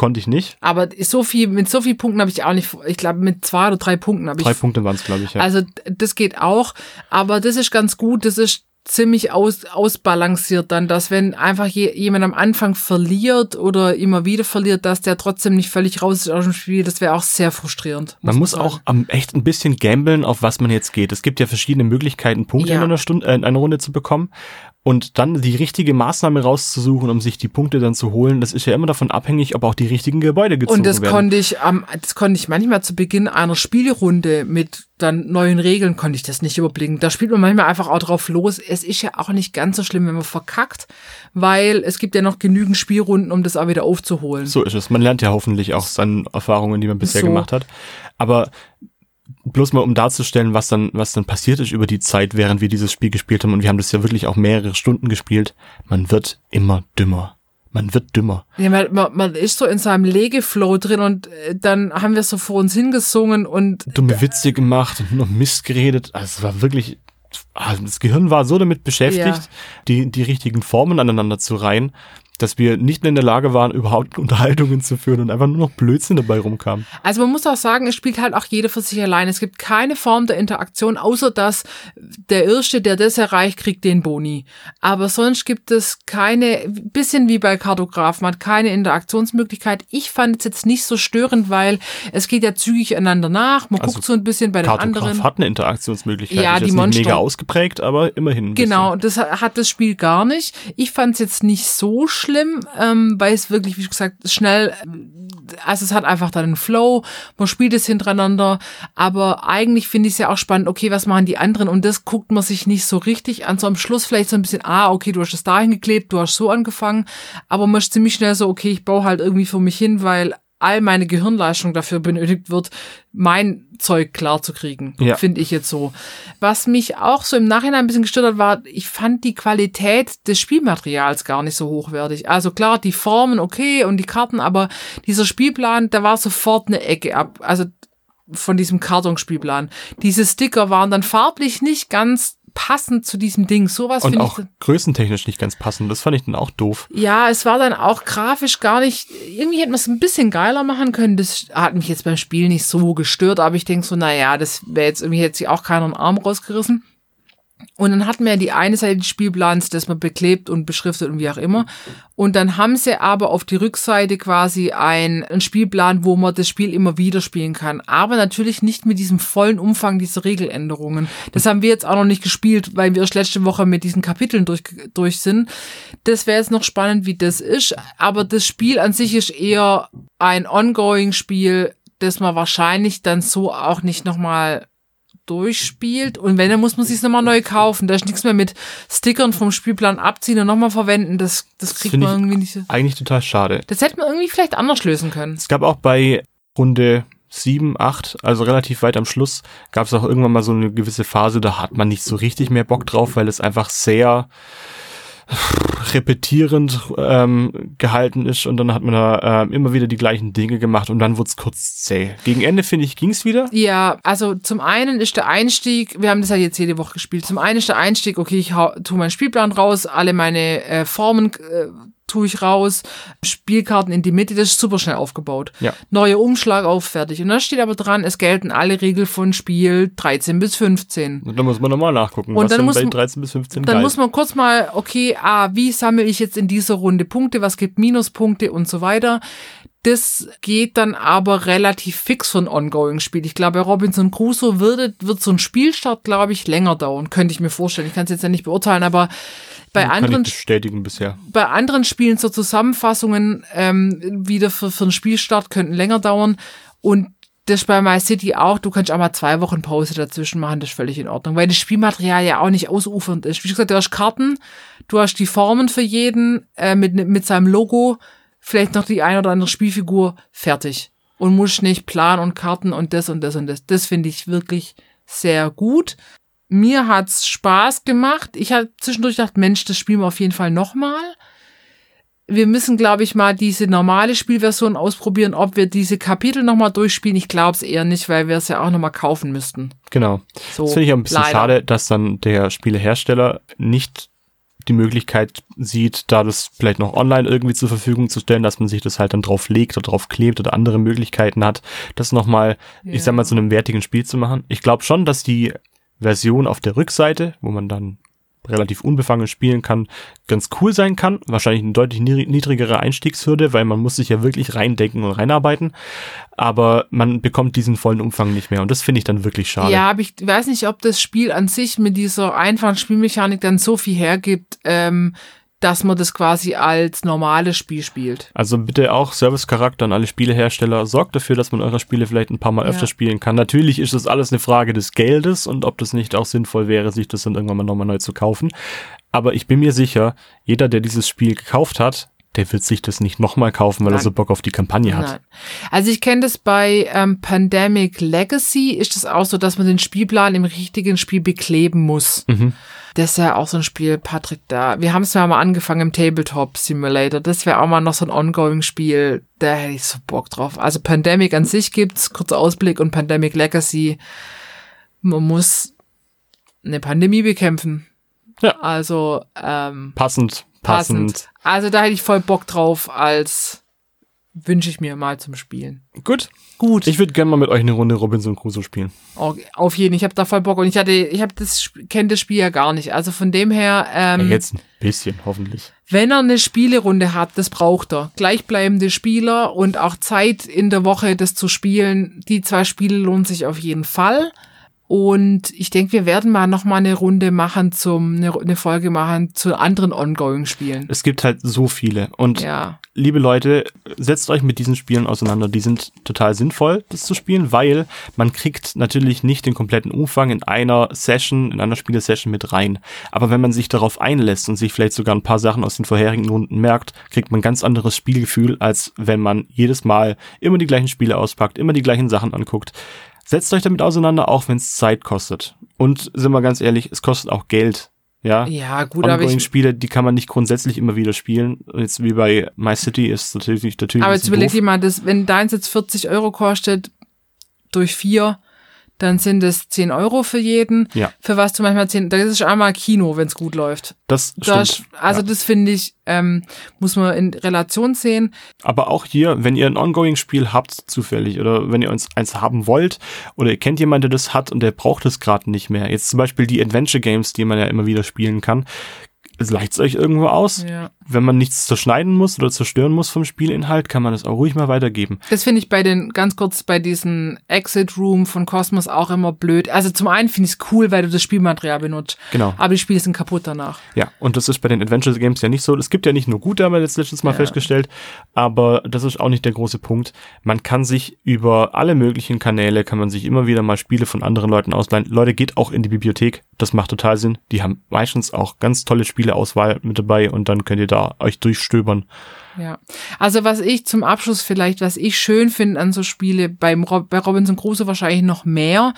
[SPEAKER 1] konnte ich nicht.
[SPEAKER 2] Aber so viel, mit so vielen Punkten habe ich auch nicht, ich glaube, mit zwei oder drei Punkten habe ich
[SPEAKER 1] Drei Punkte waren es, glaube ich. Ja.
[SPEAKER 2] Also das geht auch, aber das ist ganz gut, das ist ziemlich aus, ausbalanciert dann, dass wenn einfach je, jemand am Anfang verliert oder immer wieder verliert, dass der trotzdem nicht völlig raus ist aus dem Spiel, das wäre auch sehr frustrierend.
[SPEAKER 1] Man muss
[SPEAKER 2] sagen.
[SPEAKER 1] auch am echt ein bisschen gamblen, auf was man jetzt geht. Es gibt ja verschiedene Möglichkeiten, Punkte
[SPEAKER 2] Ja.
[SPEAKER 1] in einer Stunde, äh, in einer Runde zu bekommen. Und dann die richtige Maßnahme rauszusuchen, um sich die Punkte dann zu holen, das ist ja immer davon abhängig, ob auch die richtigen Gebäude gezogen
[SPEAKER 2] Und das
[SPEAKER 1] werden.
[SPEAKER 2] konnte ich am, das konnte ich manchmal zu Beginn einer Spielrunde mit dann neuen Regeln konnte ich das nicht überblicken. Da spielt man manchmal einfach auch drauf los. Es ist ja auch nicht ganz so schlimm, wenn man verkackt, weil es gibt ja noch genügend Spielrunden, um das auch wieder aufzuholen.
[SPEAKER 1] So ist es. Man lernt ja hoffentlich auch seine Erfahrungen, die man bisher
[SPEAKER 2] So.
[SPEAKER 1] gemacht hat. Aber bloß mal um darzustellen, was dann, was dann passiert ist über die Zeit, während wir dieses Spiel gespielt haben, und wir haben das ja wirklich auch mehrere Stunden gespielt, man wird immer dümmer. Man wird dümmer.
[SPEAKER 2] Ja, man, man, ist so in seinem Legeflow drin und äh, dann haben wir so vor uns hingesungen und
[SPEAKER 1] dumme Witze gemacht und nur Mist geredet. Also es war wirklich, ah, das Gehirn war so damit beschäftigt,
[SPEAKER 2] Ja.
[SPEAKER 1] die, die richtigen Formen aneinander zu reihen, dass wir nicht mehr in der Lage waren, überhaupt Unterhaltungen zu führen und einfach nur noch Blödsinn dabei rumkam.
[SPEAKER 2] Also man muss auch sagen, es spielt halt auch jeder für sich allein. Es gibt keine Form der Interaktion, außer dass der Erste, der das erreicht, kriegt den Boni. Aber sonst gibt es keine, bisschen wie bei Kartografen, man hat keine Interaktionsmöglichkeit. Ich fand es jetzt nicht so störend, weil es geht ja zügig einander nach. Man
[SPEAKER 1] Also
[SPEAKER 2] guckt so ein bisschen bei den
[SPEAKER 1] Kartograf
[SPEAKER 2] anderen.
[SPEAKER 1] hat eine Interaktionsmöglichkeit.
[SPEAKER 2] Ja,
[SPEAKER 1] ist
[SPEAKER 2] die
[SPEAKER 1] nicht
[SPEAKER 2] Monster-
[SPEAKER 1] mega ausgeprägt, aber immerhin.
[SPEAKER 2] Genau, das hat das Spiel gar nicht. Ich fand es jetzt nicht so schlimm, ähm, weil es wirklich, wie gesagt, schnell, also es hat einfach dann einen Flow, man spielt es hintereinander, aber eigentlich finde ich es ja auch spannend, okay, was machen die anderen? Und das guckt man sich nicht so richtig an, so am Schluss vielleicht so ein bisschen, ah, okay, du hast es dahin geklebt, du hast so angefangen, aber man ist ziemlich schnell so, okay, ich baue halt irgendwie für mich hin, weil all meine Gehirnleistung dafür benötigt wird, mein Zeug klar zu kriegen,
[SPEAKER 1] Ja.
[SPEAKER 2] finde ich jetzt so. Was mich auch so im Nachhinein ein bisschen gestört hat, war, ich fand die Qualität des Spielmaterials gar nicht so hochwertig. Also klar, die Formen okay und die Karten, aber dieser Spielplan, da war sofort eine Ecke ab. Also von diesem Kartonspielplan. Diese Sticker waren dann farblich nicht ganz passend zu diesem Ding. Sowas finde
[SPEAKER 1] auch
[SPEAKER 2] ich.
[SPEAKER 1] größentechnisch nicht ganz passend. Das fand ich dann auch doof.
[SPEAKER 2] Ja, es war dann auch grafisch gar nicht, irgendwie hätte man es ein bisschen geiler machen können. Das hat mich jetzt beim Spiel nicht so gestört, aber ich denke so, naja, das wäre jetzt irgendwie, hätte sich auch keiner einen Arm rausgerissen. Und dann hatten wir ja die eine Seite des Spielplans, das man beklebt und beschriftet und wie auch immer. Und dann haben sie aber auf die Rückseite quasi ein, einen Spielplan, wo man das Spiel immer wieder spielen kann. Aber natürlich nicht mit diesem vollen Umfang dieser Regeländerungen. Das haben wir jetzt auch noch nicht gespielt, weil wir erst letzte Woche mit diesen Kapiteln durch, durch sind. Das wäre jetzt noch spannend, wie das ist. Aber das Spiel an sich ist eher ein Ongoing-Spiel, das man wahrscheinlich dann so auch nicht nochmal durchspielt und wenn, dann muss man sich nochmal neu kaufen. Da ist nichts mehr mit Stickern vom Spielplan abziehen und nochmal verwenden. Das, das kriegt
[SPEAKER 1] finde
[SPEAKER 2] man irgendwie nicht so.
[SPEAKER 1] Eigentlich total schade.
[SPEAKER 2] Das hätte man irgendwie vielleicht anders lösen können.
[SPEAKER 1] Es gab auch bei Runde 7, 8, also relativ weit am Schluss, gab es auch irgendwann mal so eine gewisse Phase, da hat man nicht so richtig mehr Bock drauf, weil es einfach sehr repetierend ähm, gehalten ist und dann hat man da ähm, immer wieder die gleichen Dinge gemacht und dann wurde es kurz zäh. Gegen Ende, finde ich, ging es wieder.
[SPEAKER 2] Ja, also zum einen ist der Einstieg, wir haben das ja jetzt jede Woche gespielt, zum einen ist der Einstieg, okay, ich hau, tu meinen Spielplan raus, alle meine äh, Formen äh, tue ich raus, Spielkarten in die Mitte, das ist super schnell aufgebaut.
[SPEAKER 1] Ja.
[SPEAKER 2] Neuer Umschlag auf, fertig. Und da steht aber dran, es gelten alle Regeln von Spiel 13 bis 15.
[SPEAKER 1] Und dann muss man nochmal nachgucken,
[SPEAKER 2] Und
[SPEAKER 1] was
[SPEAKER 2] dann
[SPEAKER 1] dann
[SPEAKER 2] muss
[SPEAKER 1] bei
[SPEAKER 2] man-
[SPEAKER 1] 13 bis 15
[SPEAKER 2] Dann
[SPEAKER 1] galt.
[SPEAKER 2] muss man kurz mal, okay, ah, wie sammle ich jetzt in dieser Runde Punkte, was gibt Minuspunkte und so weiter. Das geht dann aber relativ fix für ein Ongoing-Spiel. Ich glaube, bei Robinson Crusoe wird, wird so ein Spielstart, glaube ich, länger dauern. Könnte ich mir vorstellen. Ich kann es jetzt ja nicht beurteilen, aber bei
[SPEAKER 1] Kann
[SPEAKER 2] anderen,
[SPEAKER 1] bestätigen bisher.
[SPEAKER 2] bei anderen Spielen so Zusammenfassungen ähm, wieder für, für einen Spielstart könnten länger dauern. Und das bei My City auch. Du kannst auch mal zwei Wochen Pause dazwischen machen. Das ist völlig in Ordnung, weil das Spielmaterial ja auch nicht ausufernd ist. Wie gesagt, du hast Karten, du hast die Formen für jeden äh, mit, mit seinem Logo. Vielleicht noch die ein oder andere Spielfigur, fertig. Und muss nicht planen und Karten und das und das und das. Das finde ich wirklich sehr gut. Mir hat's Spaß gemacht. Ich habe zwischendurch gedacht, Mensch, das spielen wir auf jeden Fall nochmal. Wir müssen, glaube ich, mal diese normale Spielversion ausprobieren, ob wir diese Kapitel nochmal durchspielen. Ich glaube es eher nicht, weil wir es ja auch nochmal kaufen müssten.
[SPEAKER 1] Genau.
[SPEAKER 2] So,
[SPEAKER 1] das finde ich auch ein bisschen
[SPEAKER 2] leider.
[SPEAKER 1] schade, dass dann der Spielehersteller nicht die Möglichkeit sieht, da das vielleicht noch online irgendwie zur Verfügung zu stellen, dass man sich das halt dann drauf legt oder drauf klebt oder andere Möglichkeiten hat, das nochmal, ich sag mal, zu einem wertigen Spiel zu machen. Ich glaube schon, dass die Version auf der Rückseite, wo man dann relativ unbefangen spielen kann, ganz cool sein kann. Wahrscheinlich eine deutlich niedri- niedrigere Einstiegshürde, weil man muss sich ja wirklich reindenken und reinarbeiten. Aber man bekommt diesen vollen Umfang nicht mehr. Und das finde ich dann wirklich schade.
[SPEAKER 2] Ja, aber ich weiß nicht, ob das Spiel an sich mit dieser einfachen Spielmechanik dann so viel hergibt, ähm, dass man das quasi als normales Spiel spielt.
[SPEAKER 1] Also bitte auch Servicecharakter an alle Spielehersteller. Sorgt dafür, dass man eure Spiele vielleicht ein paar Mal
[SPEAKER 2] Ja.
[SPEAKER 1] öfter spielen kann. Natürlich ist das alles eine Frage des Geldes und ob das nicht auch sinnvoll wäre, sich das dann irgendwann mal nochmal neu zu kaufen. Aber ich bin mir sicher, jeder, der dieses Spiel gekauft hat, der wird sich das nicht nochmal kaufen, weil er
[SPEAKER 2] Nein.
[SPEAKER 1] so Bock auf die Kampagne hat.
[SPEAKER 2] Nein. Also ich kenne das bei ähm, Pandemic Legacy, ist das auch so, dass man den Spielplan im richtigen Spiel bekleben muss.
[SPEAKER 1] Mhm.
[SPEAKER 2] Das ist ja auch so ein Spiel, Patrick, da. Wir haben es ja mal angefangen im Tabletop Simulator. Das wäre auch mal noch so ein Ongoing-Spiel. Da hätte ich so Bock drauf. Also Pandemic an sich gibt's, kurzer Ausblick und Pandemic Legacy. Man muss eine Pandemie bekämpfen.
[SPEAKER 1] Ja.
[SPEAKER 2] Also, ähm,
[SPEAKER 1] Passend, passend.
[SPEAKER 2] passend. Also da hätte ich voll Bock drauf, als wünsche ich mir mal zum Spielen.
[SPEAKER 1] Gut.
[SPEAKER 2] Gut.
[SPEAKER 1] Ich würde gerne mal mit euch eine Runde Robinson Crusoe spielen.
[SPEAKER 2] Oh, auf jeden, ich habe da voll Bock und ich hatte, ich habe das kenne das Spiel ja gar nicht. Also von dem her, ähm,
[SPEAKER 1] Ja, jetzt ein bisschen, hoffentlich.
[SPEAKER 2] wenn er eine Spielerunde hat, das braucht er. Gleichbleibende Spieler und auch Zeit in der Woche, das zu spielen. Die zwei Spiele lohnen sich auf jeden Fall. Und ich denke, wir werden mal noch mal eine Runde machen zum, eine, eine Folge machen zu anderen Ongoing-Spielen.
[SPEAKER 1] Es gibt halt so viele. Und
[SPEAKER 2] Ja.
[SPEAKER 1] liebe Leute, setzt euch mit diesen Spielen auseinander. Die sind total sinnvoll, das zu spielen, weil man kriegt natürlich nicht den kompletten Umfang in einer Session, in einer Spielesession mit rein. Aber wenn man sich darauf einlässt und sich vielleicht sogar ein paar Sachen aus den vorherigen Runden merkt, kriegt man ein ganz anderes Spielgefühl, als wenn man jedes Mal immer die gleichen Spiele auspackt, immer die gleichen Sachen anguckt. Setzt euch damit auseinander, auch wenn es Zeit kostet. Und sind wir ganz ehrlich, es kostet auch Geld. Ja,
[SPEAKER 2] Ja, gut, aber ich,
[SPEAKER 1] Ongoing-Spiele, die kann man nicht grundsätzlich immer wieder spielen. Jetzt wie bei My City ist natürlich natürlich
[SPEAKER 2] Aber jetzt überleg dir mal, das, wenn deins jetzt 40 Euro kostet, durch vier, dann sind es 10 Euro für jeden.
[SPEAKER 1] Ja.
[SPEAKER 2] Für was du manchmal 10, das ist einmal Kino, wenn es gut läuft.
[SPEAKER 1] Das
[SPEAKER 2] Das,
[SPEAKER 1] stimmt.
[SPEAKER 2] also
[SPEAKER 1] ja.
[SPEAKER 2] das finde ich, ähm, muss man in Relation sehen.
[SPEAKER 1] Aber auch hier, wenn ihr ein Ongoing-Spiel habt, zufällig, oder wenn ihr uns eins haben wollt, oder ihr kennt jemanden, der das hat und der braucht es gerade nicht mehr. Jetzt zum Beispiel die Adventure Games, die man ja immer wieder spielen kann. Leicht es euch irgendwo aus.
[SPEAKER 2] Ja.
[SPEAKER 1] Wenn man nichts zerschneiden muss oder zerstören muss vom Spielinhalt, kann man das auch ruhig mal weitergeben.
[SPEAKER 2] Das finde ich bei den, ganz kurz bei diesen Exit Room von Cosmos auch immer blöd. Also zum einen finde ich es cool, weil du das Spielmaterial benutzt.
[SPEAKER 1] Genau.
[SPEAKER 2] Aber die Spiele sind kaputt danach.
[SPEAKER 1] Ja, und das ist bei den Adventure Games ja nicht so. Es gibt ja nicht nur gute, haben wir jetzt letztes Mal
[SPEAKER 2] Ja.
[SPEAKER 1] festgestellt, aber das ist auch nicht der große Punkt. Man kann sich über alle möglichen Kanäle, kann man sich immer wieder mal Spiele von anderen Leuten ausleihen. Leute, geht auch in die Bibliothek. Das macht total Sinn. Die haben meistens auch ganz tolle Spieleauswahl mit dabei und dann könnt ihr da euch durchstöbern.
[SPEAKER 2] Ja. Also was ich zum Abschluss vielleicht, was ich schön finde an so Spiele, beim Rob, bei Robinson Crusoe wahrscheinlich noch mehr.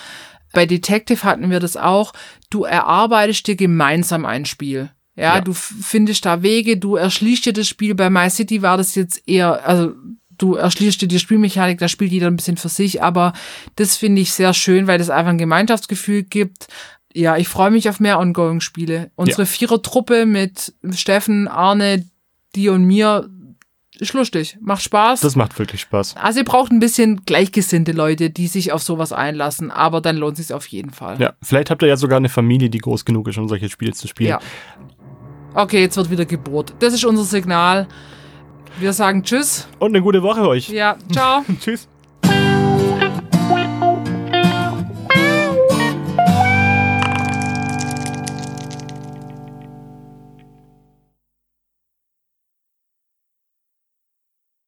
[SPEAKER 2] Bei Detective hatten wir das auch. Du erarbeitest dir gemeinsam ein Spiel. Ja,
[SPEAKER 1] Ja.
[SPEAKER 2] du findest da Wege, du erschließt dir das Spiel. Bei My City war das jetzt eher, also du erschließt dir die Spielmechanik, da spielt jeder ein bisschen für sich, aber das finde ich sehr schön, weil das einfach ein Gemeinschaftsgefühl gibt. Ja, ich freue mich auf mehr Ongoing-Spiele. Unsere Vierer-Truppe mit Steffen, Arne, dir und mir ist lustig, macht Spaß.
[SPEAKER 1] Das macht wirklich Spaß.
[SPEAKER 2] also ihr braucht ein bisschen gleichgesinnte Leute, die sich auf sowas einlassen, aber dann lohnt es sich auf jeden Fall.
[SPEAKER 1] Ja, vielleicht habt ihr ja sogar eine Familie, die groß genug ist, um solche Spiele zu spielen.
[SPEAKER 2] Ja. Okay, jetzt wird wieder Geburt. Das ist unser Signal. Wir sagen Tschüss.
[SPEAKER 1] Und eine gute Woche euch.
[SPEAKER 2] Ja, ciao.
[SPEAKER 1] Tschüss.